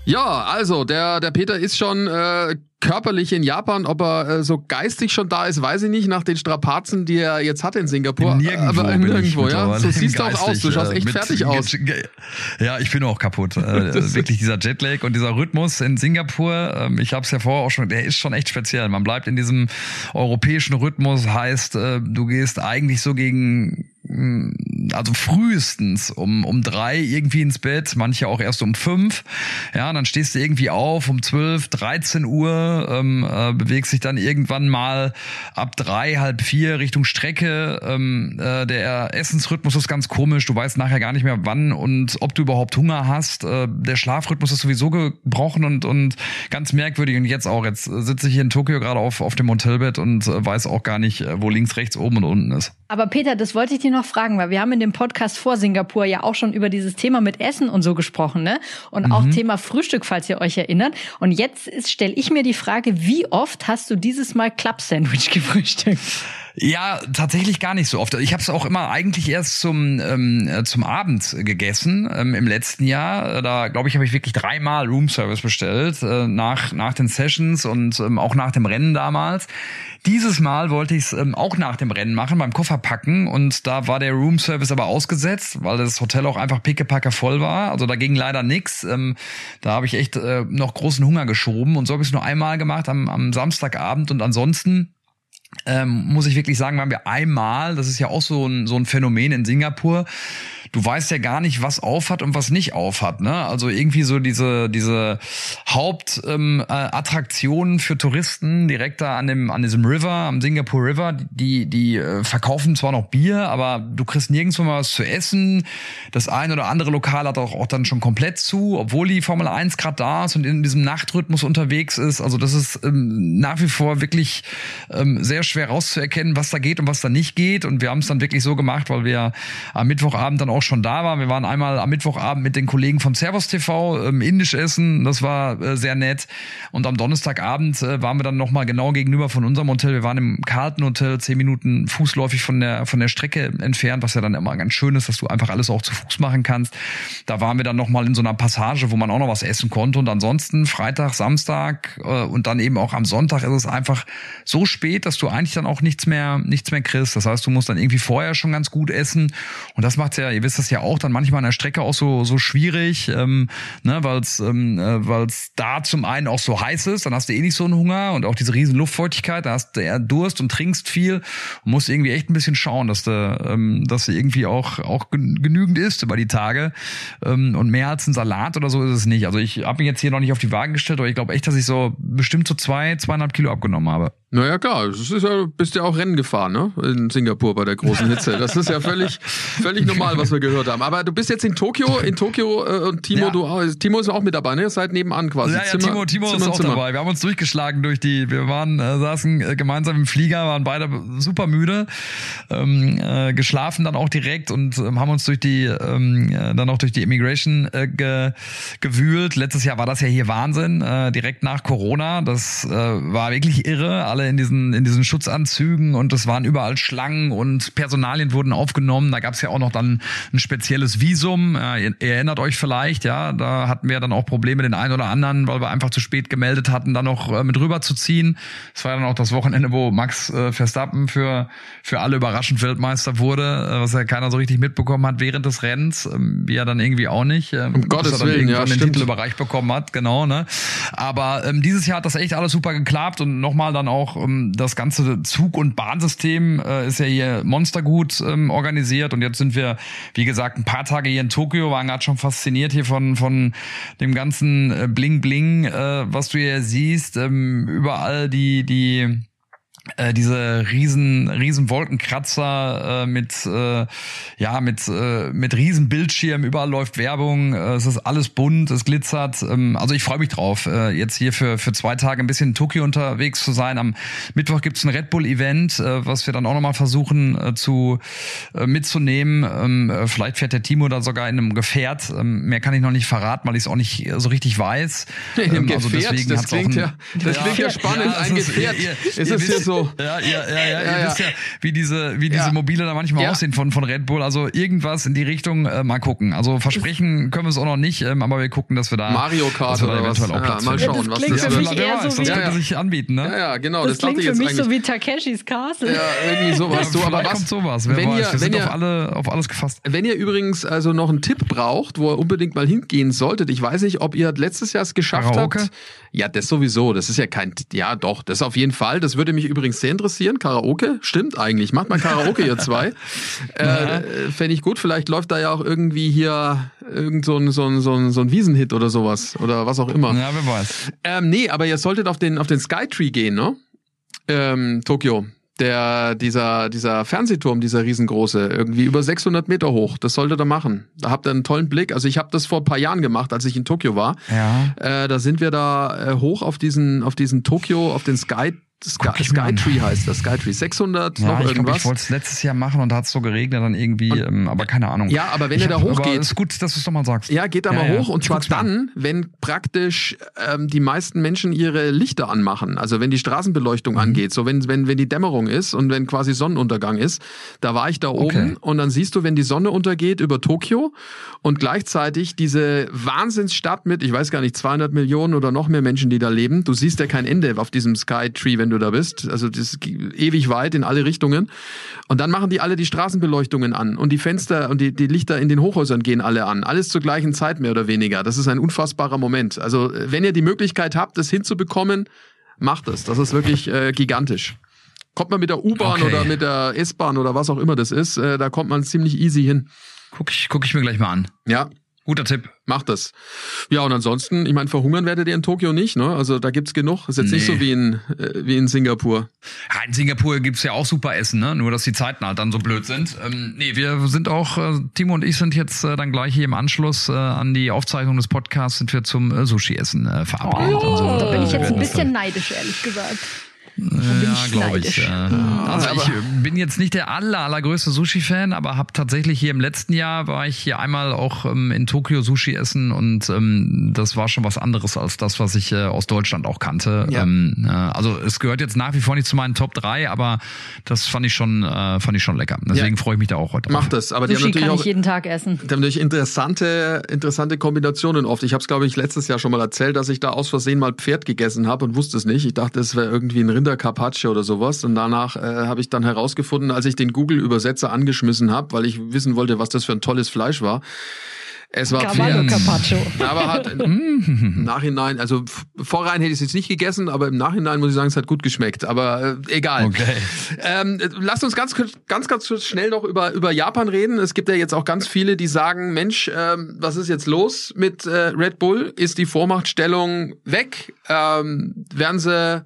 Ja, also der, der Peter ist schon äh, körperlich in Japan, ob er äh, so geistig schon da ist, weiß ich nicht, nach den Strapazen, die er jetzt hat in Singapur. Nirgendwo aber nirgendwo, ja. So siehst du auch aus, du schaust echt fertig aus. Ja, ich bin auch kaputt. äh, (laughs) wirklich dieser Jetlag und dieser Rhythmus in Singapur, ähm, ich habe es ja vorher auch schon, der ist schon echt speziell. Man bleibt in diesem europäischen Rhythmus, heißt, äh, du gehst eigentlich so gegen also frühestens um, um drei irgendwie ins Bett, manche auch erst um fünf. Ja, dann stehst du irgendwie auf um zwölf, dreizehn Uhr, ähm, äh, bewegst dich dann irgendwann mal ab drei, halb vier Richtung Strecke. Ähm, äh, der Essensrhythmus ist ganz komisch. Du weißt nachher gar nicht mehr wann und ob du überhaupt Hunger hast. Äh, der Schlafrhythmus ist sowieso gebrochen und, und ganz merkwürdig. Und jetzt auch. Jetzt sitze ich hier in Tokio gerade auf, auf dem Hotelbett und äh, weiß auch gar nicht, äh, wo links, rechts, oben und unten ist. Aber Peter, das wollte ich dir noch fragen, weil wir haben in dem Podcast vor Singapur ja auch schon über dieses Thema mit Essen und so gesprochen, ne? Und auch Thema Frühstück, falls ihr euch erinnert. Und jetzt stelle ich mir die Frage, wie oft hast du dieses Mal Club Sandwich (laughs) gefrühstückt? Ja, tatsächlich gar nicht so oft. Ich habe es auch immer eigentlich erst zum ähm, äh, zum Abend gegessen ähm, im letzten Jahr. Da glaube ich, habe ich wirklich dreimal Roomservice bestellt äh, nach nach den Sessions und ähm, auch nach dem Rennen damals. Dieses Mal wollte ich es ähm, auch nach dem Rennen machen, beim Kofferpacken und da war der Roomservice aber ausgesetzt, weil das Hotel auch einfach pickepacke voll war. Also da ging leider nix. Ähm, da habe ich echt äh, noch großen Hunger geschoben und so habe ich es nur einmal gemacht am, am Samstagabend und ansonsten ähm, muss ich wirklich sagen, waren wir einmal, das ist ja auch so ein, so ein Phänomen in Singapur, du weißt ja gar nicht, was aufhat und was nicht aufhat. Ne? Also irgendwie so diese, diese Hauptattraktionen ähm, für Touristen direkt da an dem, an diesem River, am Singapore River, die, die äh, verkaufen zwar noch Bier, aber du kriegst nirgendwo mal was zu essen. Das ein oder andere Lokal hat auch, auch dann schon komplett zu, obwohl die Formel 1 gerade da ist und in diesem Nachtrhythmus unterwegs ist. Also das ist ähm, nach wie vor wirklich ähm, sehr schwer rauszuerkennen, was da geht und was da nicht geht. Und wir haben es dann wirklich so gemacht, weil wir am Mittwochabend dann auch schon da waren. Wir waren einmal am Mittwochabend mit den Kollegen von Servus TV ähm, indisch essen. Das war äh, sehr nett. Und am Donnerstagabend äh, waren wir dann nochmal genau gegenüber von unserem Hotel. Wir waren im Carlton Hotel, zehn Minuten fußläufig von der, von der Strecke entfernt, was ja dann immer ganz schön ist, dass du einfach alles auch zu Fuß machen kannst. Da waren wir dann nochmal in so einer Passage, wo man auch noch was essen konnte. Und ansonsten Freitag, Samstag äh, und dann eben auch am Sonntag ist es einfach so spät, dass du eigentlich dann auch nichts mehr, nichts mehr kriegst. Das heißt, du musst dann irgendwie vorher schon ganz gut essen. Und das macht ja, ihr wisst das ja auch, dann manchmal an der Strecke auch so, so schwierig, ähm, ne, weil es ähm, äh, weil's da zum einen auch so heiß ist, dann hast du eh nicht so einen Hunger und auch diese riesen Luftfeuchtigkeit, da hast du eher Durst und trinkst viel und musst irgendwie echt ein bisschen schauen, dass du, ähm, dass du irgendwie auch, auch genügend isst über die Tage. Ähm, und mehr als ein Salat oder so ist es nicht. Also ich habe mich jetzt hier noch nicht auf die Waage gestellt, aber ich glaube echt, dass ich so bestimmt so zwei, zweieinhalb Kilo abgenommen habe. Naja, klar, das ist ja, bist ja auch Rennen gefahren, ne? In Singapur bei der großen Hitze. Das ist ja völlig, (laughs) völlig normal, was wir gehört haben. Aber du bist jetzt in Tokio, in Tokio äh, und Timo, Ja. du, Timo ist auch mit dabei, ne? Ihr seid nebenan quasi. Ja, ja, Zimmer, Timo, Timo Zimmer ist auch Zimmer. dabei. Wir haben uns durchgeschlagen durch die, wir waren, äh, saßen äh, gemeinsam im Flieger, waren beide super müde, ähm, äh, geschlafen dann auch direkt und ähm, haben uns durch die, ähm, äh, dann auch durch die Immigration äh, ge, gewühlt. Letztes Jahr war das ja hier Wahnsinn, äh, direkt nach Corona. Das äh, war wirklich irre, alle in diesen, in diesen Schutzanzügen und es waren überall Schlangen und Personalien wurden aufgenommen. Da gab es ja auch noch dann ein spezielles Visum. Äh, ihr, ihr erinnert euch vielleicht, ja, da hatten wir dann auch Probleme, den einen oder anderen, weil wir einfach zu spät gemeldet hatten, dann noch äh, mit rüber zu ziehen. Es war dann auch das Wochenende, wo Max äh, Verstappen für, für alle überraschend Weltmeister wurde, äh, was ja keiner so richtig mitbekommen hat während des Rennens, ähm, wie er dann irgendwie auch nicht. Ähm, Um Gottes bis er dann Willen, ja, den stimmt. Titel überreicht bekommen hat, genau, ne? Aber ähm, dieses Jahr hat das echt alles super geklappt und nochmal dann auch ähm, das ganze Zug- und Bahnsystem äh, ist ja hier monstergut ähm, organisiert. Und jetzt sind wir, wie gesagt, ein paar Tage hier in Tokio, waren gerade schon fasziniert hier von, von dem ganzen äh, Bling Bling, äh, was du hier siehst, ähm, überall die, die äh, diese riesen riesen Wolkenkratzer äh, mit äh, ja mit äh, mit riesen Bildschirmen überall läuft Werbung äh, es ist alles bunt es glitzert ähm, also ich freue mich drauf äh, jetzt hier für für zwei Tage ein bisschen in Tokio unterwegs zu sein am Mittwoch gibt's ein Red Bull Event äh, was wir dann auch noch mal versuchen äh, zu äh, mitzunehmen ähm, äh, vielleicht fährt der Timo da sogar in einem Gefährt ähm, mehr kann ich noch nicht verraten weil ich es auch nicht äh, so richtig weiß (laughs) Ähm, Gefährt, deswegen das klingt ein- ja, das klingt ja spannend. Ja, ein ist- Gefährt. ihr- ist ihr es hier wisst- so? Ja, (laughs) ja, ja, ja, Ja, ihr ja. wisst ja, wie diese, wie diese Ja. Mobile da manchmal Ja. aussehen von, von Red Bull. Also irgendwas in die Richtung äh, mal gucken. Also versprechen können wir es auch noch nicht, ähm, aber wir gucken, dass wir da Mario Kart da oder was? eventuell auch Ja, Platz mal schauen, Das was das für wird. mich eher weiß, so das wie- könnte sich anbieten, ne? Ja, ja, genau. Das Das, klingt für jetzt mich so eigentlich. wie Takeshis Castle. ja, irgendwie sowas. Ja, du, aber was, kommt sowas. Wer wenn weiß, ihr, wir wenn sind ihr, auf, alle, auf alles gefasst. Wenn ihr übrigens also noch einen Tipp braucht, wo ihr unbedingt mal hingehen solltet, ich weiß nicht, ob ihr letztes Jahr es geschafft Karaoke? habt. Ja, das sowieso. Das ist ja kein, ja doch, das auf jeden Fall. Das würde mich übrigens sehr interessieren. Karaoke, stimmt eigentlich. Macht mal Karaoke, ihr zwei. (laughs) Äh, Fände ich gut. Vielleicht läuft da ja auch irgendwie hier irgend so ein, so ein, so ein, so ein Wiesenhit oder sowas. Oder was auch immer. Ja, wer weiß. Ähm, nee, aber ihr solltet auf den, auf den Skytree gehen, ne? Ähm, Tokio. Der, dieser, dieser Fernsehturm, dieser riesengroße, irgendwie über 600 Meter hoch. Das solltet ihr machen. Da habt ihr einen tollen Blick. Also ich habe das vor ein paar Jahren gemacht, als ich in Tokio war. Ja. Äh, da sind wir da äh, hoch auf diesen, auf diesen Tokio, auf den Sky Sky, Skytree heißt das, Skytree 600 ja, noch ich irgendwas. Glaub, ich wollte es letztes Jahr machen und da hat es so geregnet dann irgendwie, und, ähm, aber keine Ahnung. Ja, aber wenn ich er da hochgeht. ist gut, dass du es doch mal sagst. Ja, geht da ja, mal ja. hoch und Ich zwar dann, wenn praktisch ähm, die meisten Menschen ihre Lichter anmachen. Also wenn die Straßenbeleuchtung Mhm. angeht, so wenn, wenn, wenn die Dämmerung ist und wenn quasi Sonnenuntergang ist. Da war ich da oben Okay. und dann siehst du, wenn die Sonne untergeht über Tokio und gleichzeitig diese Wahnsinnsstadt mit, ich weiß gar nicht, 200 Millionen oder noch mehr Menschen, die da leben. Du siehst ja kein Ende auf diesem Skytree, wenn du da bist. Also das ist ewig weit in alle Richtungen. Und dann machen die alle die Straßenbeleuchtungen an und die Fenster und die, die Lichter in den Hochhäusern gehen alle an. Alles zur gleichen Zeit mehr oder weniger. Das ist ein unfassbarer Moment. Also äh, wenn ihr die Möglichkeit habt, das hinzubekommen, macht es. Das ist wirklich äh, gigantisch. Kommt man mit der U-Bahn Okay. oder mit der S-Bahn oder was auch immer das ist, äh, da kommt man ziemlich easy hin. Guck ich, guck ich mir gleich mal an. Ja, Guter Tipp. macht das. Ja, und ansonsten, ich meine, verhungern werdet ihr in Tokio nicht, ne? Also da gibt's genug. Ist jetzt nicht Nee. so wie in, äh, wie in Singapur. Ja, in Singapur gibt's ja auch super Essen, ne? Nur dass die Zeiten halt dann so blöd sind. Ähm, nee, wir sind auch, äh, Timo und ich sind jetzt äh, dann gleich hier im Anschluss äh, an die Aufzeichnung des Podcasts sind wir zum äh, Sushi-Essen äh, verabredet. Oh, Also, da bin ich äh, jetzt ein bisschen neidisch, ehrlich gesagt. Ja, ich glaube ich. neidisch. Äh, also aber- ich bin jetzt nicht der aller, allergrößte Sushi-Fan, aber habe tatsächlich hier im letzten Jahr war ich hier einmal auch ähm, in Tokio Sushi essen und ähm, das war schon was anderes als das, was ich äh, aus Deutschland auch kannte. Ja. Ähm, äh, also es gehört jetzt nach wie vor nicht zu meinen Top 3, aber das fand ich schon, äh, fand ich schon lecker. Deswegen Ja. freue ich mich da auch heute. Macht das. Aber die haben Sushi natürlich kann auch ich jeden Tag essen. Die haben natürlich interessante, interessante Kombinationen oft. Ich habe es, glaube ich, letztes Jahr schon mal erzählt, dass ich da aus Versehen mal Pferd gegessen habe und wusste es nicht. Ich dachte, es wäre irgendwie ein Rindercarpaccio oder sowas. Und danach äh, habe ich dann herausgefunden, als ich den Google-Übersetzer angeschmissen habe, weil ich wissen wollte, was das für ein tolles Fleisch war. Es war Cavallo. Carpaccio. Aber hat (laughs) im Nachhinein, also vorrein hätte ich es jetzt nicht gegessen, aber im Nachhinein muss ich sagen, es hat gut geschmeckt. Aber äh, egal. Okay. Ähm, äh, lasst uns ganz, kurz- ganz, ganz kurz schnell noch über, über Japan reden. Es gibt ja jetzt auch ganz viele, die sagen, Mensch, ähm, was ist jetzt los mit äh, Red Bull? Ist die Vormachtstellung weg? Ähm, werden sie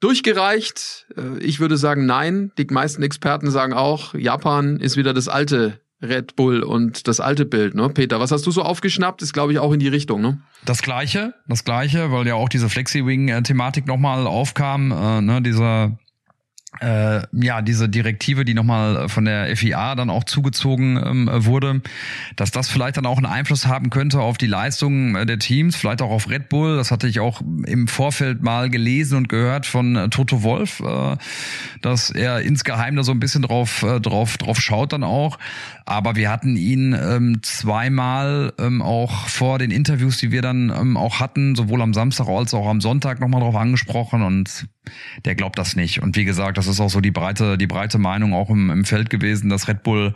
durchgereicht? Äh, ich würde sagen, nein. Die meisten Experten sagen auch, Japan ist wieder das alte Red Bull und das alte Bild, ne? Peter, was hast du so aufgeschnappt? Ist, glaube ich, auch in die Richtung, ne? Das gleiche, das gleiche, weil ja auch diese Flexi-Wing-Thematik nochmal aufkam, äh, ne, dieser äh, ja, diese Direktive, die nochmal von der FIA dann auch zugezogen ähm, wurde, dass das vielleicht dann auch einen Einfluss haben könnte auf die Leistungen äh, der Teams, vielleicht auch auf Red Bull. Das hatte ich auch im Vorfeld mal gelesen und gehört von äh, Toto Wolf, äh, dass er insgeheim da so ein bisschen drauf, äh, drauf, drauf schaut dann auch. Aber wir hatten ihn ähm, zweimal ähm, auch vor den Interviews, die wir dann ähm, auch hatten, sowohl am Samstag als auch am Sonntag nochmal drauf angesprochen und der glaubt das nicht. Und wie gesagt, das ist auch so die breite, die breite Meinung auch im, im Feld gewesen, dass Red Bull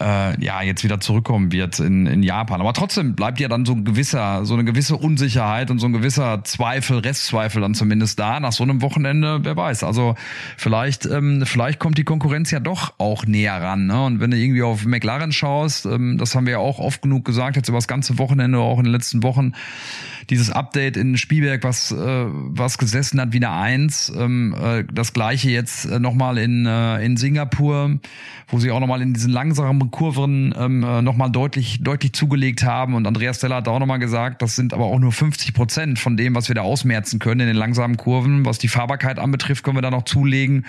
äh, ja jetzt wieder zurückkommen wird in, in Japan. Aber trotzdem bleibt ja dann so ein gewisser, so eine gewisse Unsicherheit und so ein gewisser Zweifel, Restzweifel dann zumindest da nach so einem Wochenende, wer weiß. Also vielleicht, ähm, vielleicht kommt die Konkurrenz ja doch auch näher ran. Ne? Und wenn du irgendwie auf McLaren schaust, ähm, das haben wir ja auch oft genug gesagt, jetzt über das ganze Wochenende, auch in den letzten Wochen, dieses Update in Spielberg, was, äh, was gesessen hat wie eine Eins. Ähm, äh, das gleiche jetzt äh, nochmal in, äh, in Singapur, wo sie auch nochmal in diesen langsamen Kurven ähm, äh, nochmal deutlich, deutlich zugelegt haben. Und Andreas Steller hat auch nochmal gesagt, das sind aber auch nur 50 Prozent von dem, was wir da ausmerzen können in den langsamen Kurven. Was die Fahrbarkeit anbetrifft, können wir da noch zulegen.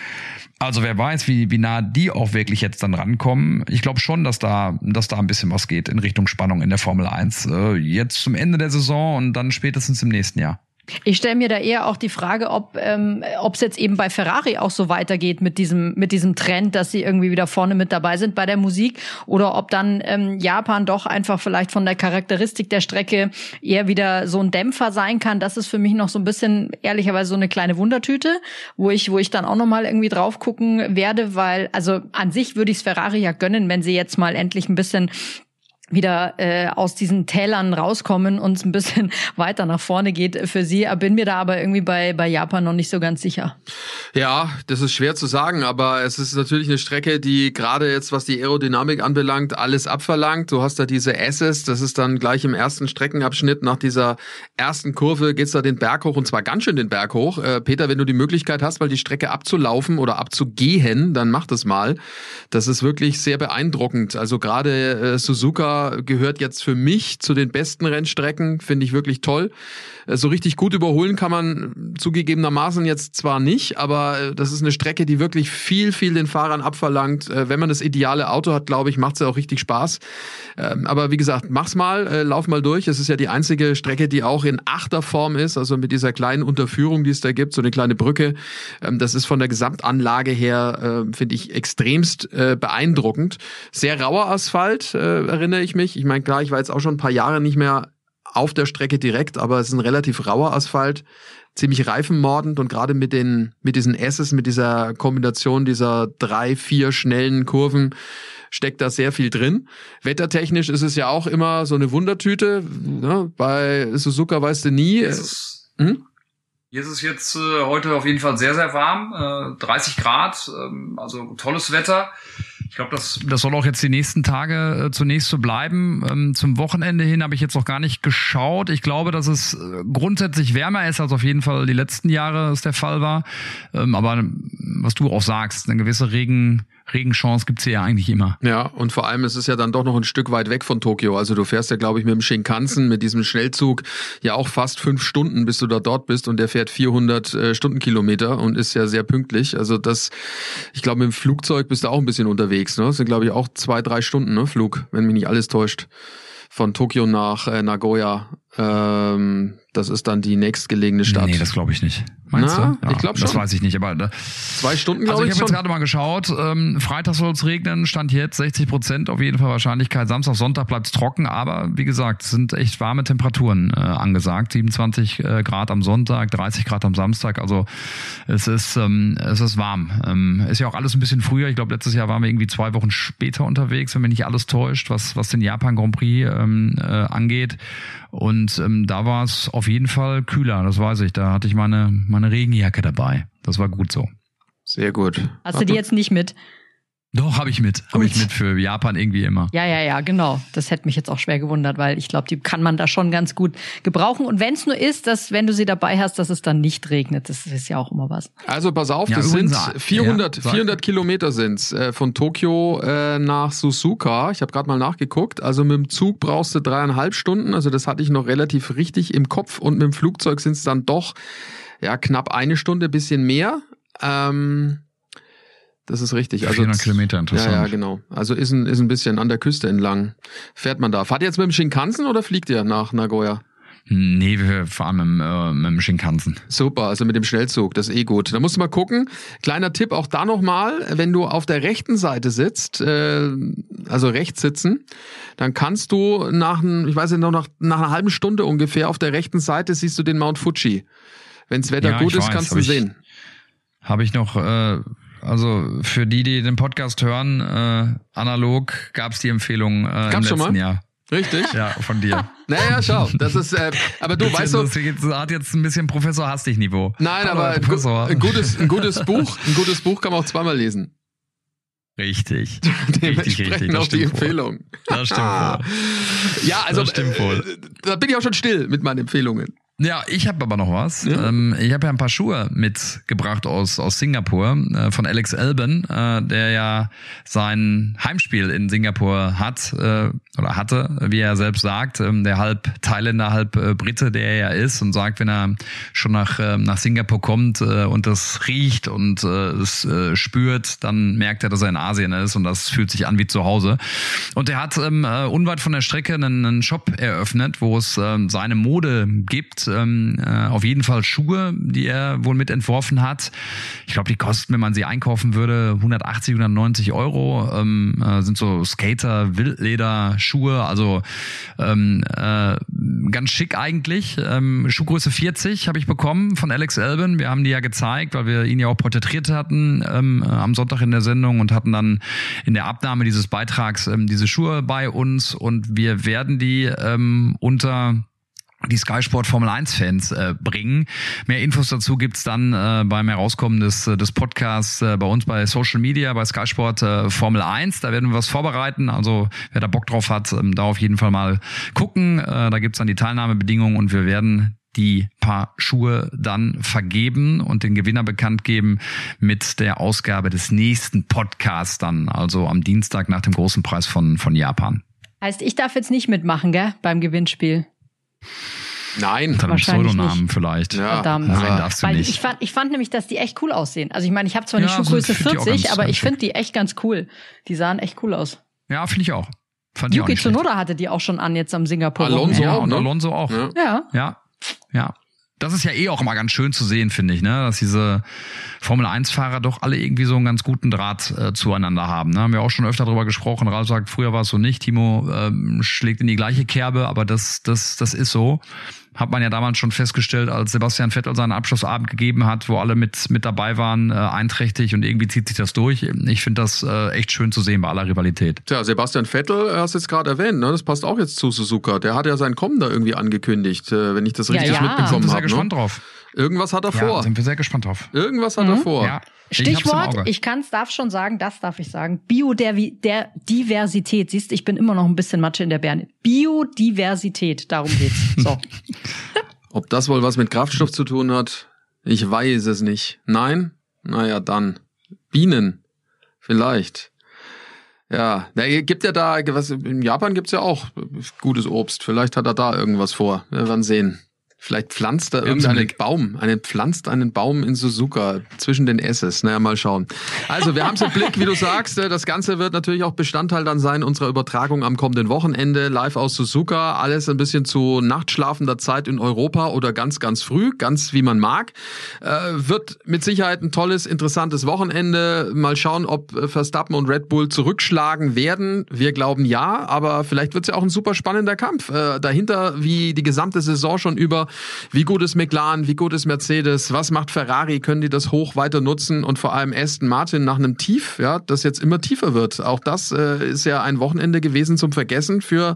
Also wer weiß, wie, wie nah die auch wirklich jetzt dann rankommen. Ich glaube schon, dass da, dass da ein bisschen was geht in Richtung Spannung in der Formel 1. Äh, jetzt zum Ende der Saison und dann spätestens im nächsten Jahr. Ich stelle mir da eher auch die Frage, ob ähm, ob es jetzt eben bei Ferrari auch so weitergeht mit diesem mit diesem Trend, dass sie irgendwie wieder vorne mit dabei sind bei der Musik, oder ob dann ähm, Japan doch einfach vielleicht von der Charakteristik der Strecke eher wieder so ein Dämpfer sein kann. Das ist für mich noch so ein bisschen ehrlicherweise so eine kleine Wundertüte, wo ich wo ich dann auch noch mal irgendwie drauf gucken werde, weil also an sich würde ich es Ferrari ja gönnen, wenn sie jetzt mal endlich ein bisschen wieder äh, aus diesen Tälern rauskommen und es ein bisschen (laughs) weiter nach vorne geht für sie. Bin mir da aber irgendwie bei, bei Japan noch nicht so ganz sicher. Ja, das ist schwer zu sagen, aber es ist natürlich eine Strecke, die gerade jetzt, was die Aerodynamik anbelangt, alles abverlangt. Du hast da diese S's, das ist dann gleich im ersten Streckenabschnitt nach dieser ersten Kurve geht's da den Berg hoch und zwar ganz schön den Berg hoch. Äh, Peter, wenn du die Möglichkeit hast, mal die Strecke abzulaufen oder abzugehen, dann mach das mal. Das ist wirklich sehr beeindruckend. Also gerade äh, Suzuka Gehört jetzt für mich zu den besten Rennstrecken, finde ich wirklich toll. Äh, so richtig gut überholen kann man zugegebenermaßen jetzt zwar nicht, aber äh, das ist eine Strecke, die wirklich viel, viel den Fahrern abverlangt. Äh, wenn man das ideale Auto hat, glaube ich, macht es ja auch richtig Spaß. Ähm, aber wie gesagt, mach's mal, lauf mal durch. Es ist ja die einzige Strecke, die auch in Achterform ist, also mit dieser kleinen Unterführung, die es da gibt, so eine kleine Brücke. Ähm, das ist von der Gesamtanlage her, finde ich, extremst beeindruckend. Sehr rauer Asphalt, erinnere ich mich. Ich meine, klar, ich war jetzt auch schon ein paar Jahre nicht mehr auf der Strecke direkt, aber es ist ein relativ rauer Asphalt, ziemlich reifenmordend und gerade mit den, mit diesen S's, mit dieser Kombination dieser drei, vier schnellen Kurven steckt da sehr viel drin. Wettertechnisch ist es ja auch immer so eine Wundertüte. Ne? Bei Suzuka weißt du nie. Hier ist es, hm? hier ist es jetzt äh, heute auf jeden Fall sehr, sehr warm. Äh, 30 Grad, ähm, also tolles Wetter. Ich glaube, das, das soll auch jetzt die nächsten Tage äh, zunächst so bleiben. Ähm, zum Wochenende hin habe ich jetzt noch gar nicht geschaut. Ich glaube, dass es äh, grundsätzlich wärmer ist, als auf jeden Fall die letzten Jahre es der Fall war. Ähm, aber was du auch sagst, eine gewisse Regen, Regenchance gibt's hier ja eigentlich immer. Ja, und vor allem ist es ja dann doch noch ein Stück weit weg von Tokio. Also du fährst ja, glaube ich, mit dem Shinkansen, mit diesem Schnellzug, ja auch fast fünf Stunden, bis du da dort bist und der fährt 400 äh, Stundenkilometer und ist ja sehr pünktlich. Also das, ich glaube, mit dem Flugzeug bist du auch ein bisschen unterwegs. Ne? Das sind, glaube ich, auch zwei, drei Stunden ne? Flug, wenn mich nicht alles täuscht. Von Tokio nach äh, Nagoya. Ähm, das ist dann die nächstgelegene Stadt. Nee, das glaube ich nicht. Meinst Na, du? Ja, ich glaube schon. Das weiß ich nicht, aber da, zwei Stunden glaube also ich. Ich habe jetzt gerade mal geschaut. Ähm, Freitag soll es regnen, stand jetzt 60 Prozent auf jeden Fall Wahrscheinlichkeit. Samstag, Sonntag bleibt es trocken, aber wie gesagt, sind echt warme Temperaturen äh, angesagt. 27 äh, Grad am Sonntag, 30 Grad am Samstag. Also es ist ähm, es ist warm. Ähm, ist ja auch alles ein bisschen früher. Ich glaube, letztes Jahr waren wir irgendwie zwei Wochen später unterwegs, wenn mich nicht alles täuscht, was was den Japan Grand Prix ähm, äh, angeht. Und ähm, da war es auf jeden Fall kühler, das weiß ich. Da hatte ich meine, meine Regenjacke dabei. Das war gut so. Sehr gut. Hast du die jetzt nicht mit? Doch, habe ich mit. Habe ich mit für Japan irgendwie immer. Ja, ja, ja, genau. Das hätte mich jetzt auch schwer gewundert, weil ich glaube, die kann man da schon ganz gut gebrauchen. Und wenn es nur ist, dass wenn du sie dabei hast, dass es dann nicht regnet. Das ist ja auch immer was. Also pass auf, ja, das sind 400, ja, 400 Kilometer sind's äh, von Tokio äh, nach Suzuka. Ich habe gerade mal nachgeguckt. Also mit dem Zug brauchst du dreieinhalb Stunden. Also das hatte ich noch relativ richtig im Kopf. Und mit dem Flugzeug sind es dann doch ja knapp eine Stunde, bisschen mehr. Ähm, das ist richtig. Also 400 Kilometer, interessant. Ja, ja, genau. Also ist ein, ist ein bisschen an der Küste entlang. Fährt man da. Fahrt ihr jetzt mit dem Shinkansen oder fliegt ihr nach Nagoya? Nee, wir fahren mit, äh, mit dem Shinkansen. Super, also mit dem Schnellzug, das ist eh gut. Da musst du mal gucken. Kleiner Tipp auch da nochmal, wenn du auf der rechten Seite sitzt, äh, also rechts sitzen, dann kannst du nach, ich weiß nicht, noch nach, nach einer halben Stunde ungefähr auf der rechten Seite siehst du den Mount Fuji. Wenns Wetter ja, gut ist, weiß, kannst du ich, sehen. Habe ich noch äh, also für die, die den Podcast hören, äh, analog gab es die Empfehlung äh, im letzten mal? Jahr. Richtig? Ja, von dir. (laughs) Naja, schau, das ist, äh, aber du weißt doch. Das hat jetzt ein bisschen Professor Hastig Niveau. Nein, Hallo, aber ein, ein, gutes, ein gutes Buch, ein gutes Buch kann man auch zweimal lesen. Richtig. (laughs) Dementsprechend richtig, richtig. auch die Empfehlung. Das stimmt ah. wohl. Ja, also, das stimmt wohl. Äh, da bin ich auch schon still mit meinen Empfehlungen. Ja, ich habe aber noch was. Ja. Ähm, ich habe ja ein paar Schuhe mitgebracht aus, aus Singapur äh, von Alex Alban, äh, der ja sein Heimspiel in Singapur hat äh, oder hatte, wie er selbst sagt, ähm, der halb Thailänder, halb äh, Brite, der er ja ist und sagt, wenn er schon nach, äh, nach Singapur kommt äh, und das riecht und äh, es spürt, dann merkt er, dass er in Asien ist und das fühlt sich an wie zu Hause. Und er hat ähm, äh, unweit von der Strecke einen, einen Shop eröffnet, wo es äh, seine Mode gibt ähm, äh, auf jeden Fall Schuhe, die er wohl mit entworfen hat. Ich glaube, die kosten, wenn man sie einkaufen würde, 180, 190 Euro. Ähm, äh, sind so Skater, Wildleder, Schuhe, also ähm, äh, ganz schick eigentlich. Ähm, Schuhgröße 40 habe ich bekommen von Alex Alban. Wir haben die ja gezeigt, weil wir ihn ja auch porträtiert hatten ähm, am Sonntag in der Sendung und hatten dann in der Abnahme dieses Beitrags ähm, diese Schuhe bei uns und wir werden die ähm, unter die Sky Sport Formel 1 Fans äh, bringen. Mehr Infos dazu gibt's dann äh, beim Herauskommen des, äh, des Podcasts äh, bei uns bei Social Media, bei Sky Sport äh, Formel 1. Da werden wir was vorbereiten. Also wer da Bock drauf hat, ähm, da auf jeden Fall mal gucken. Äh, da gibt's dann die Teilnahmebedingungen und wir werden die paar Schuhe dann vergeben und den Gewinner bekannt geben mit der Ausgabe des nächsten Podcasts dann, also am Dienstag nach dem großen Preis von, von Japan. Heißt, ich darf jetzt nicht mitmachen, gell, beim Gewinnspiel. Nein. Unter einem Pseudonamen nicht. vielleicht. Ja. Verdammt. Nein, darfst du Weil nicht. ich fand, ich fand nämlich, dass die echt cool aussehen. Also ich meine, ich habe zwar Ja, eine so Schuhgröße find ich auch 40, ganz- aber ganz ich finde die echt ganz cool. Die sahen echt cool aus. Ja, finde ich auch. Fand ich auch Yuki. Tsunoda hatte die auch schon an jetzt am Singapur. Alonso Ja, auch, und ne? Alonso auch. Ja. Ja. Ja, ja. Das ist ja eh auch immer ganz schön zu sehen, finde ich, ne? dass diese Formel-1-Fahrer doch alle irgendwie so einen ganz guten Draht äh, zueinander haben. Ne? Haben wir auch schon öfter darüber gesprochen. Ralf sagt, früher war es so nicht. Timo ähm, schlägt in die gleiche Kerbe, aber das, das, das ist so. Hat man ja damals schon festgestellt, als Sebastian Vettel seinen Abschlussabend gegeben hat, wo alle mit, mit dabei waren, äh, einträchtig und irgendwie zieht sich das durch. Ich finde das äh, echt schön zu sehen bei aller Rivalität. Tja, Sebastian Vettel, äh, hast du jetzt gerade erwähnt, ne? das passt auch jetzt zu Suzuka. Der hat ja sein Kommen da irgendwie angekündigt, äh, wenn ich das Ja, richtig ja. Wir mitbekommen sehr habe. gespannt Ne? drauf. Irgendwas hat er Ja, vor. sind wir sehr gespannt drauf. Irgendwas hat er vor. Ja. Ich Stichwort, Auge. ich kann es, darf schon sagen, das darf ich sagen. Biodiversität. Siehst du, ich bin immer noch ein bisschen Matsche in der Birne. Biodiversität, darum geht's. So. (laughs) Ob das wohl was mit Kraftstoff zu tun hat? Ich weiß es nicht. Nein? Naja, dann. Bienen. Vielleicht. Ja, da gibt ja da, was, in Japan gibt's ja auch gutes Obst. Vielleicht hat er da irgendwas vor. Wir werden sehen. Vielleicht pflanzt er irgendeinen. Baum, einen pflanzt einen Baum in Suzuka zwischen den S's. Naja, mal schauen. Also, wir haben's im (laughs) Blick, wie du sagst. Äh, Das Ganze wird natürlich auch Bestandteil dann sein unserer Übertragung am kommenden Wochenende live aus Suzuka. Alles ein bisschen zu nachtschlafender Zeit in Europa oder ganz, ganz früh, ganz wie man mag. Äh, wird mit Sicherheit ein tolles, interessantes Wochenende. Mal schauen, ob äh, Verstappen und Red Bull zurückschlagen werden. Wir glauben ja, aber vielleicht wird's ja auch ein super spannender Kampf. Äh, dahinter, wie die gesamte Saison schon über, wie gut ist McLaren, wie gut ist Mercedes, was macht Ferrari, können die das hoch weiter nutzen und vor allem Aston Martin nach einem Tief, ja, das jetzt immer tiefer wird. Auch das äh, ist ja ein Wochenende gewesen zum Vergessen für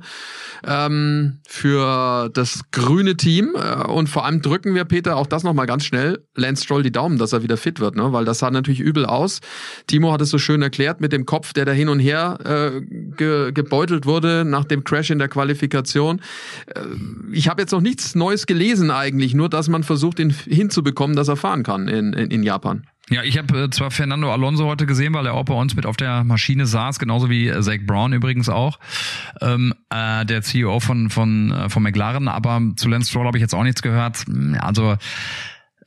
ähm, für das grüne Team äh, und vor allem drücken wir Peter auch das noch mal ganz schnell Lance Stroll die Daumen, dass er wieder fit wird, ne? weil das sah natürlich übel aus. Timo hat es so schön erklärt mit dem Kopf, der da hin und her äh, ge gebeutelt wurde nach dem Crash in der Qualifikation. Äh, ich habe jetzt noch nichts Neues gelesen eigentlich, nur dass man versucht, ihn hinzubekommen, dass er fahren kann in, in, in Japan. Ja, ich habe äh, zwar Fernando Alonso heute gesehen, weil er auch bei uns mit auf der Maschine saß, genauso wie äh, Zach Brown übrigens auch, ähm, äh, der CEO von von äh, von McLaren, aber zu Lance Stroll habe ich jetzt auch nichts gehört. Also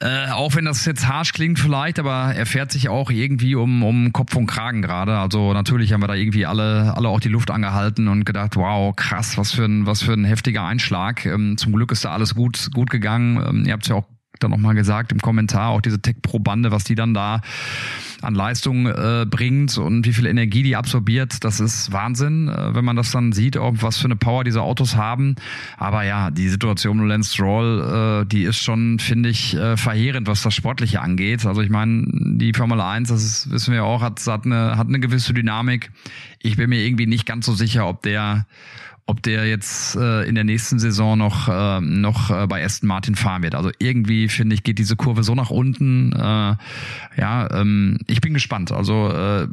äh, auch wenn das jetzt harsch klingt vielleicht, aber er fährt sich auch irgendwie um, um Kopf und Kragen gerade. Also natürlich haben wir da irgendwie alle, alle auch die Luft angehalten und gedacht, wow, krass, was für ein, was für ein heftiger Einschlag. Ähm, zum Glück ist da alles gut, gut gegangen. Ähm, ihr habt ja auch dann nochmal gesagt im Kommentar, auch diese Tech Pro Bande, was die dann da an Leistung äh, bringt und wie viel Energie die absorbiert, das ist Wahnsinn, äh, wenn man das dann sieht, ob was für eine Power diese Autos haben. Aber ja, die Situation mit Lance Stroll, äh, die ist schon, finde ich, äh, verheerend, was das Sportliche angeht. Also ich meine, die Formel 1, das ist, wissen wir auch, hat, hat, eine, hat eine gewisse Dynamik. Ich bin mir irgendwie nicht ganz so sicher, ob der ob der jetzt äh, in der nächsten Saison noch äh, noch äh, bei Aston Martin fahren wird. Also irgendwie finde ich geht diese Kurve so nach unten. Äh, ja, ähm, ich bin gespannt. Also äh,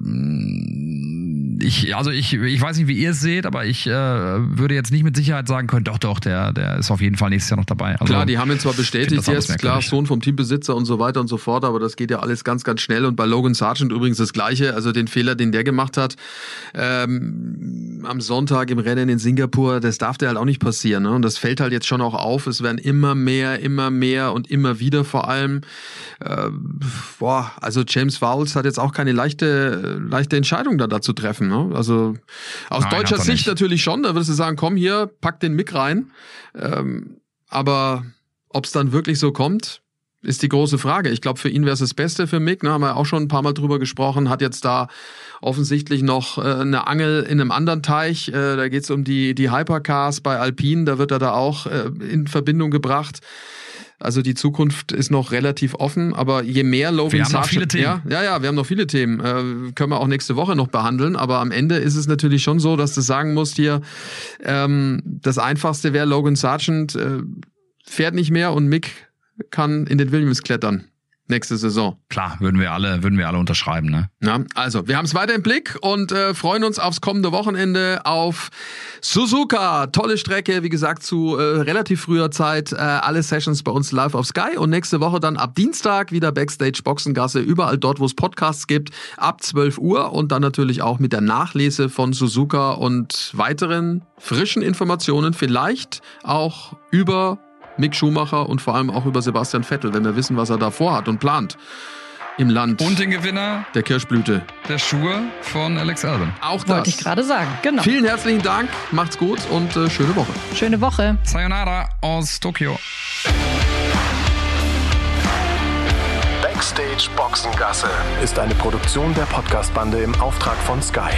ich also ich ich weiß nicht, wie ihr es seht, aber ich äh, würde jetzt nicht mit Sicherheit sagen können, doch doch, der der ist auf jeden Fall nächstes Jahr noch dabei. Also, Klar, die haben ihn zwar bestätigt jetzt, klar. Sohn vom Teambesitzer und so weiter und so fort, aber das geht ja alles ganz, ganz schnell. Und bei Logan Sargent übrigens das Gleiche, also den Fehler, den der gemacht hat, ähm, am Sonntag im Rennen in Singapur, das darf der halt auch nicht passieren. Ne? Und das fällt halt jetzt schon auch auf. Es werden immer mehr, immer mehr und immer wieder vor allem. Äh, boah, also James Fowles hat jetzt auch keine leichte, leichte Entscheidung da, da zu treffen. Ne? Also aus Nein, deutscher er Sicht nicht. natürlich schon. Da würdest du sagen, komm hier, pack den Mick rein. Ähm, aber ob es dann wirklich so kommt, ist die große Frage. Ich glaube, für ihn wäre es das Beste für Mick. Ne, haben wir auch schon ein paar Mal drüber gesprochen. Hat jetzt da offensichtlich noch äh, eine Angel in einem anderen Teich. Äh, da geht es um die, die Hypercars bei Alpine. Da wird er da auch äh, in Verbindung gebracht. Also die Zukunft ist noch relativ offen, aber je mehr Logan Wir haben noch Sargent- viele Themen. Ja, ja, ja, wir haben noch viele Themen. Äh, können wir auch nächste Woche noch behandeln. Aber am Ende ist es natürlich schon so, dass du sagen musst hier, ähm, das Einfachste wäre Logan Sargent äh, fährt nicht mehr und Mick kann in den Williams klettern. Nächste Saison. Klar, würden wir alle, würden wir alle unterschreiben, ne? Ja, also, wir haben es weiter im Blick und äh, freuen uns aufs kommende Wochenende auf Suzuka. Tolle Strecke, wie gesagt, zu äh, relativ früher Zeit. Äh, alle Sessions bei uns live auf Sky und nächste Woche dann ab Dienstag wieder Backstage Boxengasse, überall dort, wo es Podcasts gibt, ab 12 Uhr und dann natürlich auch mit der Nachlese von Suzuka und weiteren frischen Informationen, vielleicht auch über Mick Schumacher und vor allem auch über Sebastian Vettel, wenn wir wissen, was er da vorhat und plant im Land Und den Gewinner der Kirschblüte. der Schuhe von Alex Albon. Auch das. Wollte ich gerade sagen. Genau. Vielen herzlichen Dank, macht's gut und äh, schöne Woche. Schöne Woche. Sayonara aus Tokio. Backstage Boxengasse ist eine Produktion der Podcastbande im Auftrag von Sky.